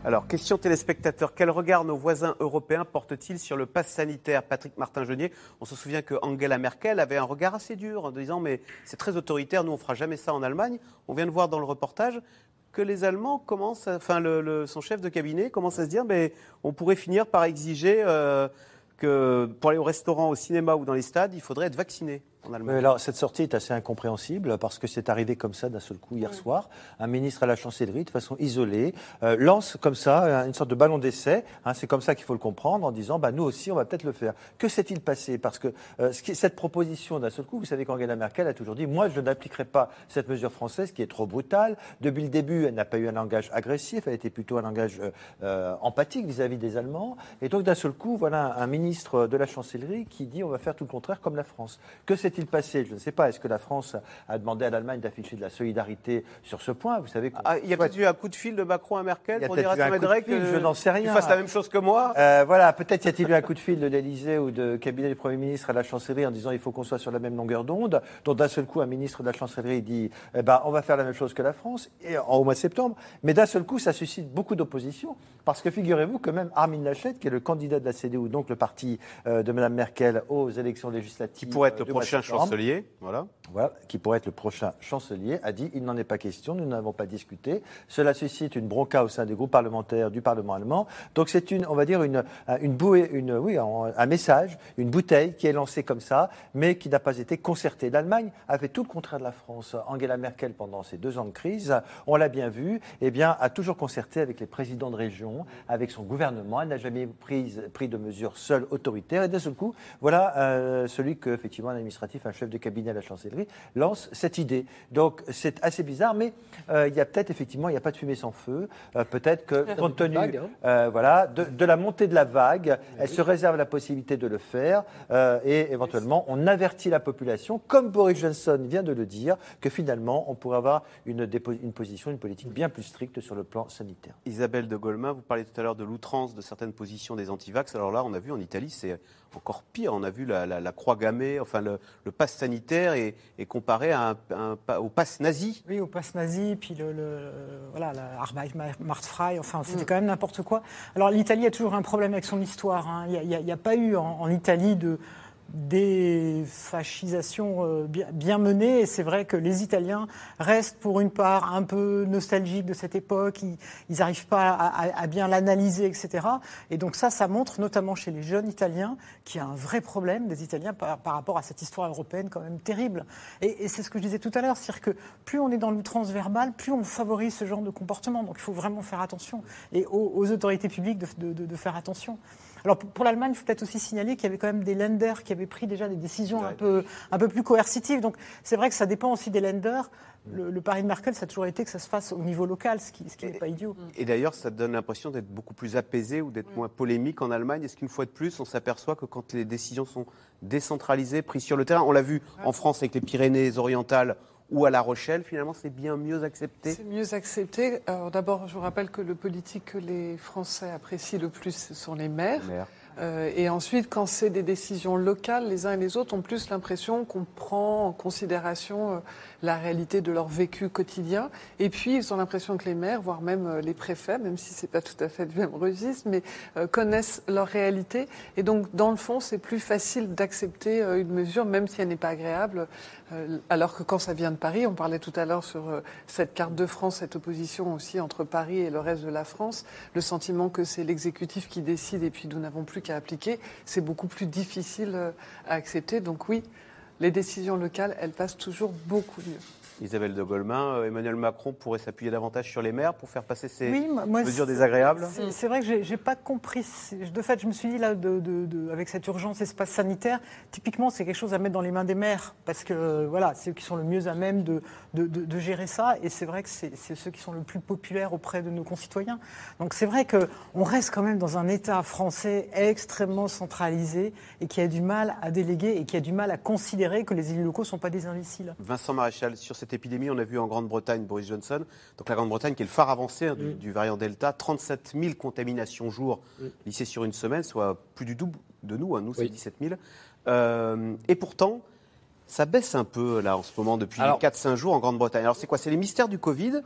Alors, question téléspectateur, quel regard nos voisins européens portent-ils sur le pass sanitaire Patrick Martin-Genier, on se souvient que Angela Merkel avait un regard assez dur en disant mais c'est très autoritaire, nous on fera jamais ça en Allemagne. On vient de voir dans le reportage que les Allemands commencent, enfin son chef de cabinet commence à se dire mais on pourrait finir par exiger euh, que pour aller au restaurant, au cinéma ou dans les stades, il faudrait être vacciné alors, cette sortie est assez incompréhensible parce que c'est arrivé comme ça d'un seul coup hier soir. Un ministre à la chancellerie, de façon isolée, euh, lance comme ça euh, une sorte de ballon d'essai. Hein, c'est comme ça qu'il faut le comprendre en disant bah, nous aussi, on va peut-être le faire. Que s'est-il passé? Parce que euh, cette proposition d'un seul coup, vous savez qu'Angela Merkel a toujours dit moi, je n'appliquerai pas cette mesure française qui est trop brutale. Depuis le début, elle n'a pas eu un langage agressif, elle était plutôt un langage empathique vis-à-vis des Allemands. Et donc, d'un seul coup, voilà un ministre de la chancellerie qui dit on va faire tout le contraire comme la France. Que s'est-il passé? Je ne sais pas. Est-ce que la France a demandé à l'Allemagne d'afficher de la solidarité sur ce point? Vous savez ah, il y a peut-être eu un coup de fil de Macron à Merkel pour dire à que je n'en sais rien. fasse la même chose que moi. Euh, voilà, peut-être y a-t-il eu un coup de fil de l'Élysée ou de cabinet du Premier ministre à la chancellerie en disant il faut qu'on soit sur la même longueur d'onde. Donc d'un seul coup, un ministre de la chancellerie dit eh ben, on va faire la même chose que la France et, au mois de septembre. Mais d'un seul coup, ça suscite beaucoup d'opposition parce que figurez-vous que même Armin Laschet, qui est le candidat de la CDU, donc le parti euh, de Mme Merkel aux élections législatives, qui pourrait être le prochain chancelier, voilà. voilà, qui pourrait être le prochain chancelier, a dit il n'en est pas question, nous n'avons pas discuté. Cela suscite une bronca au sein des groupes parlementaires du Parlement allemand. Donc c'est une, on va dire une, une bouée, une, oui, un message, une bouteille qui est lancée comme ça, mais qui n'a pas été concertée. L'Allemagne a fait tout le contraire de la France. Angela Merkel, pendant ces deux ans de crise, on l'a bien vu, eh bien, a toujours concerté avec les présidents de région, avec son gouvernement. Elle n'a jamais pris, pris de mesures seule autoritaire. Et d'un seul coup, voilà euh, celui que, effectivement, un administratif, un chef de cabinet à la chancellerie, lance cette idée. Donc c'est assez bizarre, mais euh, il y a peut-être effectivement, il n'y a pas de fumée sans feu. Euh, peut-être que compte tenu hein. euh, voilà, de, la montée de la vague, elle se réserve la possibilité de le faire et éventuellement on avertit la population, comme Boris Johnson vient de le dire, que finalement on pourrait avoir une, une position, une politique bien plus stricte sur le plan sanitaire. Isabelle de Golemin, vous parliez tout à l'heure de l'outrance de certaines positions des antivax. Alors là, on a vu en Italie, c'est encore pire. On a vu la, croix gammée, enfin le, le pass sanitaire est, comparé à un, au pass nazi. Oui, au pass nazi, puis le, le voilà, la Martfrei, enfin c'était mm. quand même n'importe quoi. Alors l'Italie a toujours un problème avec son histoire. Hein. Il n'y a, pas eu en Italie de des fascisations euh, bien, menées. Et c'est vrai que les Italiens restent pour une part un peu nostalgiques de cette époque. Ils n'arrivent pas à, bien l'analyser, etc. Et donc ça, ça montre notamment chez les jeunes Italiens qu'il y a un vrai problème des Italiens par, rapport à cette histoire européenne quand même terrible. Et, c'est ce que je disais tout à l'heure, c'est-à-dire que plus on est dans l'outrance verbale, plus on favorise ce genre de comportement. Donc il faut vraiment faire attention. Et aux, autorités publiques de, de faire attention. Alors pour, l'Allemagne, il faut peut-être aussi signaler qu'il y avait quand même des lenders qui avaient pris déjà des décisions un, peu, un peu plus coercitives. Donc c'est vrai que ça dépend aussi des lenders. Le, pari de Merkel, ça a toujours été que ça se fasse au niveau local, ce qui, n'est pas idiot. Et d'ailleurs, ça donne l'impression d'être beaucoup plus apaisé ou d'être moins polémique en Allemagne. Est-ce qu'une fois de plus, on s'aperçoit que quand les décisions sont décentralisées, prises sur le terrain, on l'a vu en France avec les Pyrénées-Orientales, ou à La Rochelle, finalement, c'est bien mieux accepté C'est mieux accepté. Alors d'abord, je vous rappelle que le politique que les Français apprécient le plus, ce sont les maires. Euh, et ensuite, quand c'est des décisions locales, les uns et les autres ont plus l'impression qu'on prend en considération euh, la réalité de leur vécu quotidien. Et puis, ils ont l'impression que les maires, voire même euh, les préfets, même si c'est pas tout à fait le même registre, mais connaissent leur réalité. Et donc, dans le fond, c'est plus facile d'accepter une mesure, même si elle n'est pas agréable. Alors que quand ça vient de Paris, on parlait tout à l'heure sur cette carte de France, cette opposition aussi entre Paris et le reste de la France, le sentiment que c'est l'exécutif qui décide et puis nous n'avons plus qu'à appliquer, c'est beaucoup plus difficile euh, à accepter. Donc oui, les décisions locales, elles passent toujours beaucoup mieux. Isabelle de Golemin, euh, Emmanuel Macron pourrait s'appuyer davantage sur les maires pour faire passer ces mesures désagréables C'est vrai que je n'ai pas compris. De fait, je me suis dit, là, de, avec cette urgence espace sanitaire, typiquement, c'est quelque chose à mettre dans les mains des maires, parce que voilà, c'est eux qui sont le mieux à même de, gérer ça, et c'est vrai que c'est ceux qui sont le plus populaires auprès de nos concitoyens. Donc c'est vrai qu'on reste quand même dans un État français extrêmement centralisé, et qui a du mal à déléguer, et qui a du mal à considérer que les élus locaux ne sont pas des imbéciles. Vincent Maréchal, sur cette épidémie, on a vu en Grande-Bretagne Boris Johnson, donc la Grande-Bretagne qui est le phare avancé hein, mm. du, variant Delta, 37 000 contaminations jour mm. lissées sur une semaine, soit plus du double de nous, hein. nous c'est 17 000. Euh, et pourtant, ça baisse un peu là en ce moment depuis 4-5 jours en Grande-Bretagne. Alors c'est quoi? C'est les mystères du Covid?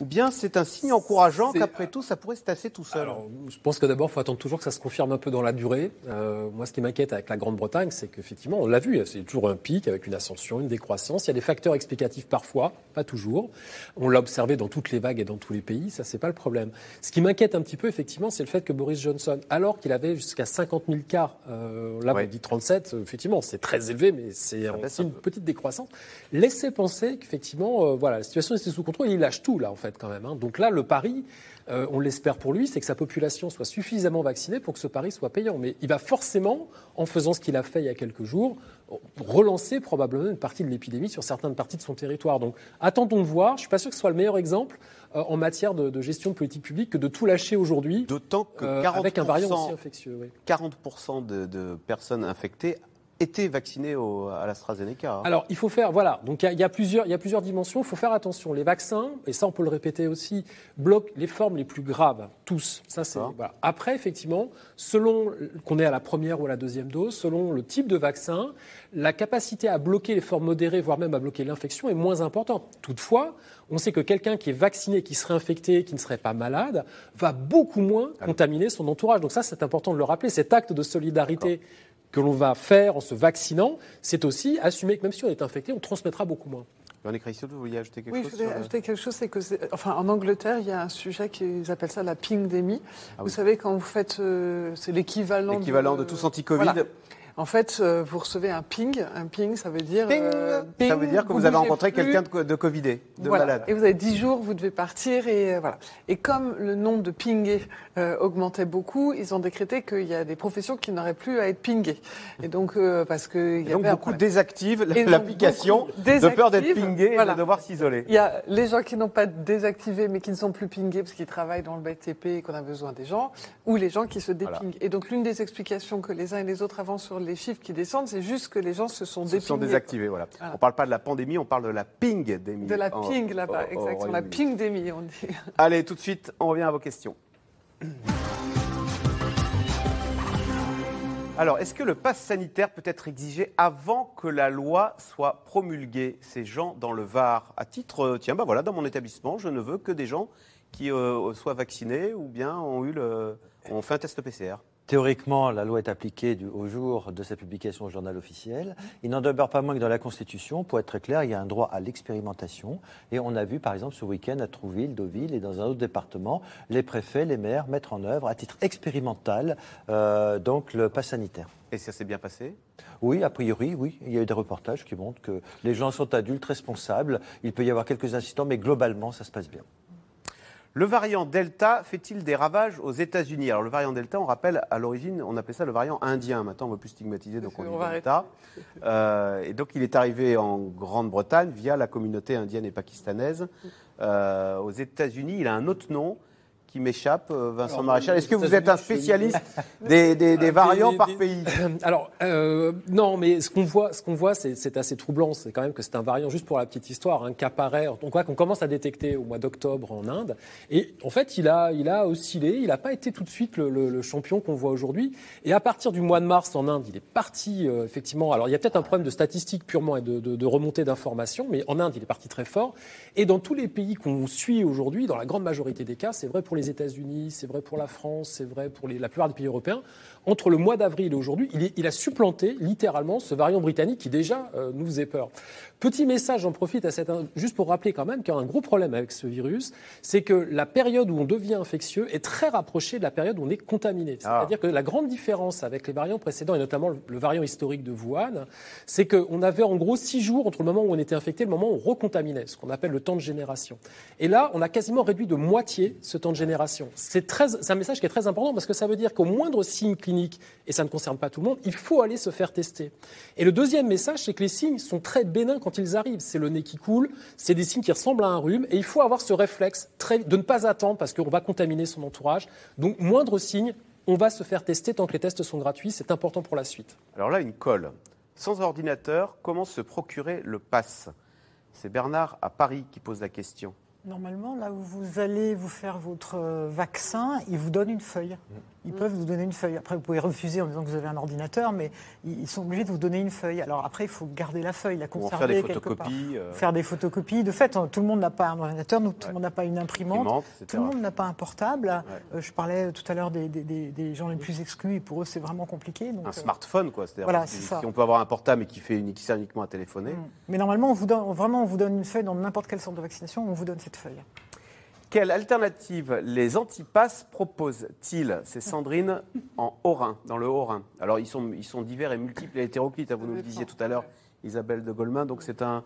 Ou bien c'est un signe encourageant qu'après tout, ça pourrait se tasser tout seul Je pense que d'abord, il faut attendre toujours que ça se confirme un peu dans la durée. Euh, moi, ce qui m'inquiète avec la Grande-Bretagne, c'est qu'effectivement, on l'a vu, c'est toujours un pic avec une ascension, une décroissance. Il y a des facteurs explicatifs parfois, pas toujours. On l'a observé dans toutes les vagues et dans tous les pays, ça, c'est pas le problème. Ce qui m'inquiète un petit peu, effectivement, c'est le fait que Boris Johnson, alors qu'il avait jusqu'à 50 000 cas, euh, là, vous dites 37, effectivement, c'est très élevé, mais c'est une petite décroissance, laissait penser qu'effectivement, euh, voilà, la situation était sous contrôle et il lâche tout en fait, quand même. Hein. Donc là, le pari, euh, on l'espère pour lui, c'est que sa population soit suffisamment vaccinée pour que ce pari soit payant. Mais il va forcément, en faisant ce qu'il a fait il y a quelques jours, relancer probablement une partie de l'épidémie sur certaines parties de son territoire. Donc attendons de voir. Je ne suis pas sûr que ce soit le meilleur exemple euh, en matière de, gestion de politique publique que de tout lâcher aujourd'hui. D'autant que euh, avec un variant aussi infectieux. 40% de personnes infectées été vaccinés à l'AstraZeneca. Hein. Alors, il faut faire, voilà, donc il y, a plusieurs, il y a plusieurs dimensions, il faut faire attention. Les vaccins, et ça on peut le répéter aussi, bloquent les formes les plus graves, tous. Ça, c'est, Après, effectivement, selon qu'on est à la première ou à la deuxième dose, selon le type de vaccin, la capacité à bloquer les formes modérées, voire même à bloquer l'infection, est moins importante. Toutefois, on sait que quelqu'un qui est vacciné, qui serait infecté, qui ne serait pas malade, va beaucoup moins contaminer son entourage. Donc ça, c'est important de le rappeler. Cet acte de solidarité que l'on va faire en se vaccinant, c'est aussi assumer que même si on est infecté, on transmettra beaucoup moins. Véronique vous vouliez ajouter quelque chose Oui, je voulais ajouter quelque chose, c'est que, enfin, en Angleterre, il y a un sujet qu'ils appellent ça la pingdémie. Ah vous savez, quand vous faites, euh, c'est l'équivalent. L'équivalent de, tous anti-Covid. En fait, euh, vous recevez un ping. Un ping, ça veut dire. Ping euh, ça veut dire que vous, avez rencontré quelqu'un de, de Covidé, de malade. Et vous avez 10 jours, vous devez partir. Et, euh, voilà. et comme le nombre de pingés augmentait beaucoup, ils ont décrété qu'il y a des professions qui n'auraient plus à être pingées. Et donc, parce que. Y donc, beaucoup désactivent l'application de peur d'être pingé et de devoir s'isoler. Il y a les gens qui n'ont pas désactivé, mais qui ne sont plus pingés parce qu'ils travaillent dans le BTP et qu'on a besoin des gens, ou les gens qui se dépingent. Et donc, l'une des explications que les uns et les autres avancent sur les chiffres qui descendent, c'est juste que les gens se sont, se sont désactivés. Voilà. On ne parle pas de la pandémie, on parle de la ping-démie. De la ping là-bas, exactement. La ping-démie, on dit. [LAUGHS] Allez, tout de suite, on revient à vos questions. [CLEARS THROAT] Alors, est-ce que le pass sanitaire peut être exigé avant que la loi soit promulguée? Ces gens dans le Var, à titre, euh, tiens, bah voilà, dans mon établissement, je ne veux que des gens qui euh, soient vaccinés ou bien ont, eu le, ont fait un test PCR. Théoriquement, la loi est appliquée au jour de sa publication au journal officiel. Il n'en demeure pas moins que dans la Constitution, pour être très clair, il y a un droit à l'expérimentation. Et on a vu, par exemple, ce week-end à Trouville, Deauville et dans un autre département, les préfets, les maires mettre en œuvre, à titre expérimental, euh, donc le pass sanitaire. Et ça s'est bien passé? Oui, a priori, oui. Il y a eu des reportages qui montrent que les gens sont adultes, responsables. Il peut y avoir quelques incidents, mais globalement, ça se passe bien. Le variant Delta fait-il des ravages aux États-Unis? Alors, le variant Delta, on rappelle, à l'origine, on appelait ça le variant indien. Maintenant, on ne veut plus stigmatiser, donc on dit Delta. Euh, et donc, il est arrivé en Grande-Bretagne via la communauté indienne et pakistanaise. Euh, aux États-Unis, il a un autre nom qui m'échappe, euh, Vincent Maréchal. Est-ce que vous êtes un spécialiste des, des, des variants par pays Alors, euh, non, mais ce qu'on voit, ce qu'on voit, c'est assez troublant. C'est quand même que c'est un variant, juste pour la petite histoire, hein, qui apparaît, donc qu'on commence à détecter au mois d'octobre en Inde. Et en fait, il a, il a oscillé. Il n'a pas été tout de suite le, le, le champion qu'on voit aujourd'hui. Et à partir du mois de mars en Inde, il est parti euh, effectivement. Alors, il y a peut-être un problème de statistique purement et de, de, de remontée d'informations, mais en Inde, il est parti très fort. Et dans tous les pays qu'on suit aujourd'hui, dans la grande majorité des cas, c'est vrai pour les États-Unis, c'est vrai pour la France, c'est vrai pour les, la plupart des pays européens. Entre le mois d'avril et aujourd'hui, il, il, a supplanté littéralement ce variant britannique qui déjà euh, nous faisait peur. Petit message, j'en profite à cette, juste pour rappeler quand même qu'il y a un gros problème avec ce virus, c'est que la période où on devient infectieux est très rapprochée de la période où on est contaminé. C'est-à-dire ah. que la grande différence avec les variants précédents, et notamment le, le variant historique de Wuhan, c'est qu'on avait en gros six jours entre le moment où on était infecté et le moment où on recontaminait, ce qu'on appelle le temps de génération. Et là, on a quasiment réduit de moitié ce temps de génération. C'est un message qui est très important parce que ça veut dire qu'au moindre signe clinique, et ça ne concerne pas tout le monde, il faut aller se faire tester. Et le deuxième message, c'est que les signes sont très bénins quand ils arrivent. C'est le nez qui coule, c'est des signes qui ressemblent à un rhume, et il faut avoir ce réflexe très, de ne pas attendre parce qu'on va contaminer son entourage. Donc, moindre signe, on va se faire tester tant que les tests sont gratuits. C'est important pour la suite. Alors là, une colle. Sans ordinateur, comment se procurer le pass? C'est Bernard à Paris qui pose la question. Normalement, là où vous allez vous faire votre vaccin, ils vous donnent une feuille. Ils mmh. peuvent vous donner une feuille. Après, vous pouvez refuser en disant que vous avez un ordinateur, mais ils sont obligés de vous donner une feuille. Alors après, il faut garder la feuille, la conserver faire des quelque photocopies, part. Euh... Faire des photocopies. De fait, tout le monde n'a pas un ordinateur, tout le monde n'a pas une imprimante, Imprimante, tout le monde n'a pas un portable. Ouais. Euh, je parlais tout à l'heure des, des, des, des, gens les plus exclus, et pour eux, c'est vraiment compliqué. Donc, un smartphone, quoi. C'est-à-dire voilà, on peut avoir un portable et qui, fait, qui sert uniquement à téléphoner. Mmh. Mais normalement, on vous donne, vraiment, on vous donne une feuille dans n'importe quel centre de vaccination, on vous donne cette feuille. Quelle alternative les antipasses proposent-ils C'est Sandrine en Haut-Rhin, dans le Haut-Rhin. Alors, ils sont, ils sont divers et multiples et hétéroclites, vous nous le disiez tout à l'heure, Isabelle de Goldman. Donc, c'est un,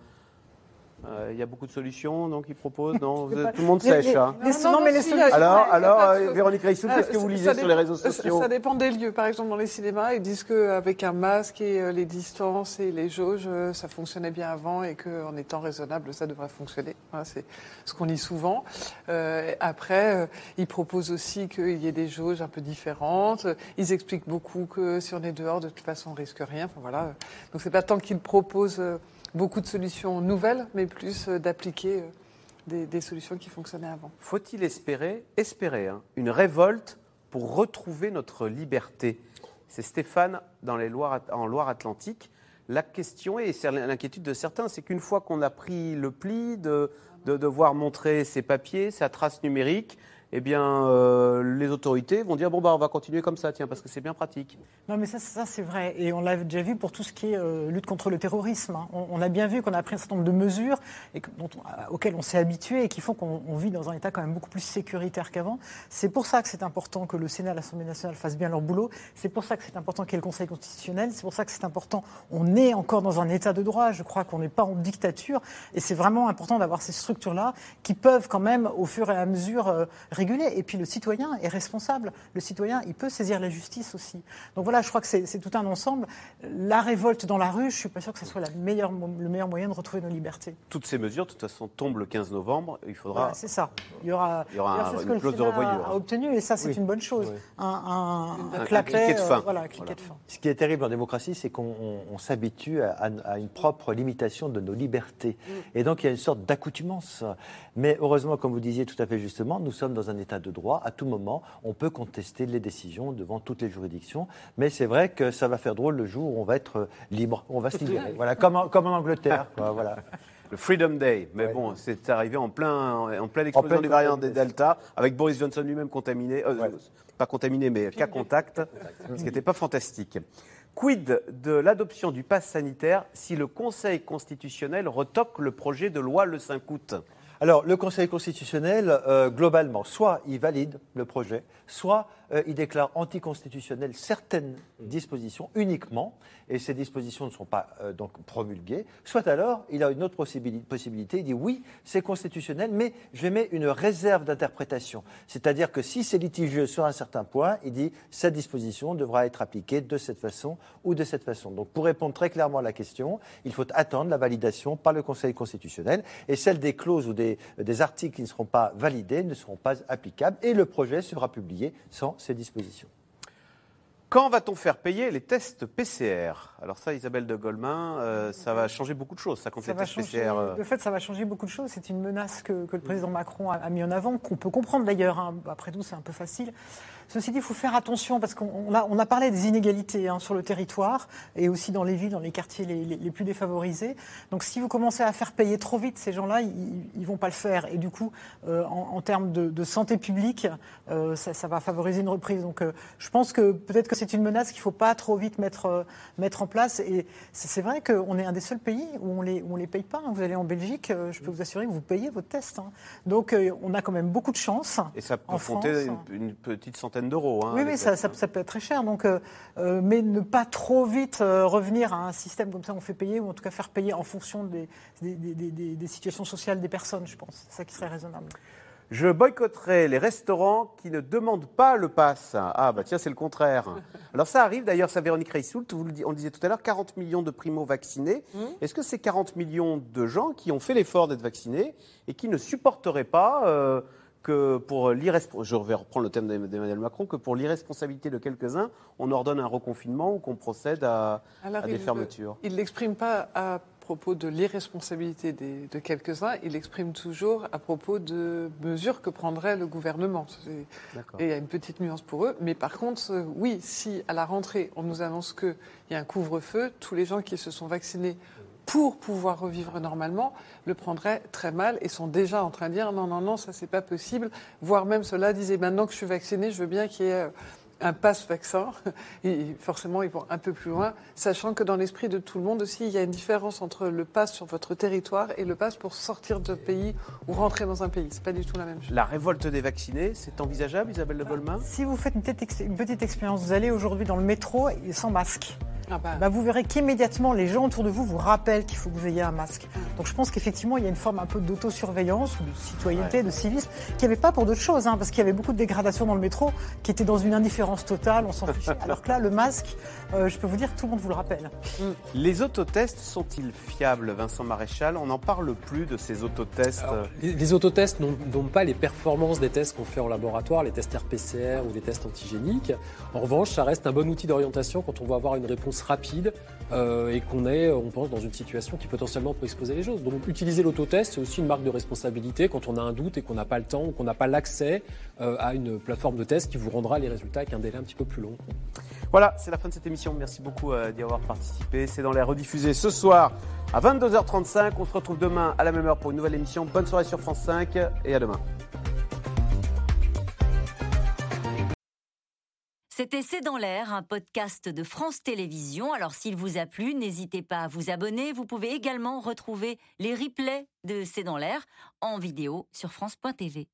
il euh, y a beaucoup de solutions, donc ils proposent. Non, [LAUGHS] pas... tout le monde sèche. Hein. Les, non, non, mais les solutions. Alors, alors euh, Véronique Reissoul, qu'est-ce que vous lisez sur les réseaux sociaux Ça dépend des lieux. Par exemple, dans les cinémas, ils disent qu'avec un masque et euh, les distances et les jauges, ça fonctionnait bien avant et qu'en étant raisonnable, ça devrait fonctionner. Voilà, c'est ce qu'on lit souvent. Euh, après, ils proposent aussi qu'il y ait des jauges un peu différentes. Ils expliquent beaucoup que si on est dehors, de toute façon, on risque rien. Enfin, voilà. Donc, c'est pas tant qu'ils proposent beaucoup de solutions nouvelles, mais plus euh, d'appliquer euh, des, solutions qui fonctionnaient avant. Faut-il espérer, espérer hein, une révolte pour retrouver notre liberté? C'est Stéphane dans les en Loire-Atlantique. La question, et c'est l'inquiétude de certains, c'est qu'une fois qu'on a pris le pli de devoir montrer ses papiers, sa trace numérique, eh bien, euh, les autorités vont dire bon bah on va continuer comme ça, tiens, parce que c'est bien pratique. Non, mais ça, c'est vrai, et on l'a déjà vu pour tout ce qui est euh, lutte contre le terrorisme. Hein. On, a bien vu qu'on a pris un certain nombre de mesures auxquelles on s'est habitué et qui font qu'on vit dans un état quand même beaucoup plus sécuritaire qu'avant. C'est pour ça que c'est important que le Sénat, l'Assemblée nationale fassent bien leur boulot. C'est pour ça que c'est important qu'il y ait le Conseil constitutionnel. C'est pour ça que c'est important. On est encore dans un état de droit. Je crois qu'on n'est pas en dictature, et c'est vraiment important d'avoir ces structures-là qui peuvent quand même, au fur et à mesure, euh, réguler. Et puis le citoyen est responsable. Le citoyen, il peut saisir la justice aussi. Donc voilà, je crois que c'est tout un ensemble. La révolte dans la rue, je suis pas sûr que ce soit la meilleure, le meilleur moyen de retrouver nos libertés. Toutes ces mesures, de toute façon, tombent le 15 novembre. Il faudra. Voilà, c'est ça. Il y aura, il y aura, il y aura un, ce une clause de revoyure. A obtenu, et ça, c'est oui. une bonne chose. Oui. Un, un, un, claquet, un, cliquet de fin. Euh, voilà, cliquet voilà. de fin. Ce qui est terrible en démocratie, c'est qu'on s'habitue à, à, une propre limitation de nos libertés. Mm. Et donc, il y a une sorte d'accoutumance. Mais heureusement, comme vous disiez tout à fait justement, nous sommes dans un état de droit. À tout moment, on peut contester les décisions devant toutes les juridictions. Mais c'est vrai que ça va faire drôle le jour où on va être libre, on va se libérer. Voilà, comme en, comme en Angleterre. Quoi, [LAUGHS] voilà. Le Freedom Day, mais ouais. bon, c'est arrivé en plein, en pleine explosion en plein du variant des Delta, avec Boris Johnson lui-même contaminé, euh, ouais. pas contaminé, mais cas contact, ce qui n'était pas fantastique. Quid de l'adoption du pass sanitaire si le Conseil constitutionnel retoque le projet de loi le 5 août? Alors, le Conseil constitutionnel, euh, globalement, soit il valide le projet, soit euh, il déclare anticonstitutionnelles certaines dispositions uniquement, et ces dispositions ne sont pas euh, donc promulguées, soit alors il a une autre possibilité, il dit oui, c'est constitutionnel, mais je mets une réserve d'interprétation. C'est-à-dire que si c'est litigieux sur un certain point, il dit cette disposition devra être appliquée de cette façon ou de cette façon. Donc pour répondre très clairement à la question, il faut attendre la validation par le Conseil constitutionnel, et celles des clauses ou des, des articles qui ne seront pas validés ne seront pas applicables, et le projet sera publié sans ces dispositions. Quand va-t-on faire payer les tests PCR Alors ça, Isabelle de Goldman, euh, ça va changer beaucoup de choses, ça, quand les tests PCR... Euh. De fait, ça va changer beaucoup de choses. C'est une menace que, le président Macron a, mis en avant, qu'on peut comprendre d'ailleurs. Hein. Après tout, c'est un peu facile. Ceci dit, il faut faire attention parce qu'on a, on a parlé des inégalités hein, sur le territoire et aussi dans les villes, dans les quartiers les, plus défavorisés. Donc si vous commencez à faire payer trop vite ces gens-là, ils ne vont pas le faire. Et du coup, euh, en, termes de, santé publique, euh, ça, va favoriser une reprise. Donc euh, je pense que peut-être que c'est une menace qu'il ne faut pas trop vite mettre, mettre en place. Et c'est vrai qu'on est un des seuls pays où on les, ne les paye pas. Hein. Vous allez en Belgique, je peux vous assurer que vous payez votre test. Hein. Donc on a quand même beaucoup de chance. Et ça peut compter une, une petite centaine d'euros. Hein, oui, oui, ça, ça, peut être très cher. Donc, euh, euh, mais ne pas trop vite euh, revenir à un système comme ça, on fait payer, ou en tout cas faire payer en fonction des, des, situations sociales des personnes, je pense. C'est ça qui serait raisonnable. Je boycotterai les restaurants qui ne demandent pas le pass. Ah, bah tiens, c'est le contraire. [LAUGHS] Alors ça arrive d'ailleurs, ça Véronique Reissoult, on disait tout à l'heure, 40 millions de primo-vaccinés. Mmh. Est-ce que ces 40 millions de gens qui ont fait l'effort d'être vaccinés et qui ne supporteraient pas que pour je vais reprendre le thème d'Emmanuel Macron, que pour l'irresponsabilité de quelques-uns, on ordonne un reconfinement ou qu'on procède à, des fermetures. Il ne l'exprime pas à propos de l'irresponsabilité de quelques-uns, il l'exprime toujours à propos de mesures que prendrait le gouvernement. Et il y a une petite nuance pour eux. Mais par contre, euh, oui, si à la rentrée, on nous annonce qu'il y a un couvre-feu, tous les gens qui se sont vaccinés pour pouvoir revivre normalement, le prendraient très mal et sont déjà en train de dire non, non, non, ça c'est pas possible. Voire même cela disait maintenant que je suis vacciné, je veux bien qu'il y ait euh, un passe vaccin. [LAUGHS] Et forcément, ils vont un peu plus loin, sachant que dans l'esprit de tout le monde aussi, il y a une différence entre le passe sur votre territoire et le passe pour sortir de pays ou rentrer dans un pays. C'est pas du tout la même chose. La révolte des vaccinés, c'est envisageable, Isabelle de Goldman Si vous faites une petite, une petite expérience, vous allez aujourd'hui dans le métro sans masque. Ah bah. Bah, vous verrez qu'immédiatement, les gens autour de vous vous rappellent qu'il faut que vous ayez un masque. Donc je pense qu'effectivement, il y a une forme un peu d'autosurveillance, de citoyenneté, de civisme, qui n'y avait pas pour d'autres choses, hein, parce qu'il y avait beaucoup de dégradation dans le métro, qui était dans une indifférence totale, on s'en fichait. [LAUGHS] Alors que là, le masque, euh, je peux vous dire, tout le monde vous le rappelle. Mm. Les autotests sont-ils fiables, Vincent Maréchal? On n'en parle plus de ces autotests Les, autotests n'ont pas les performances des tests qu'on fait en laboratoire, les tests RPCR ou les tests antigéniques. En revanche, ça reste un bon outil d'orientation quand on veut avoir une réponse rapide euh, et qu'on est, on pense, dans une situation qui potentiellement peut exposer les choses. Donc utiliser l'autotest, c'est aussi une marque de responsabilité quand on a un doute et qu'on n'a pas le temps ou qu'on n'a pas l'accès à une plateforme de test qui vous rendra les résultats avec un délai un petit peu plus long. Voilà, c'est la fin de cette émission. Merci beaucoup euh, d'y avoir participé. C'est dans les rediffusés ce soir à 22h35. On se retrouve demain à la même heure pour une nouvelle émission. Bonne soirée sur France 5 et à demain. C'était C'est dans l'air, un podcast de France Télévisions. Alors s'il vous a plu, n'hésitez pas à vous abonner. Vous pouvez également retrouver les replays de C'est dans l'air en vidéo sur France.tv.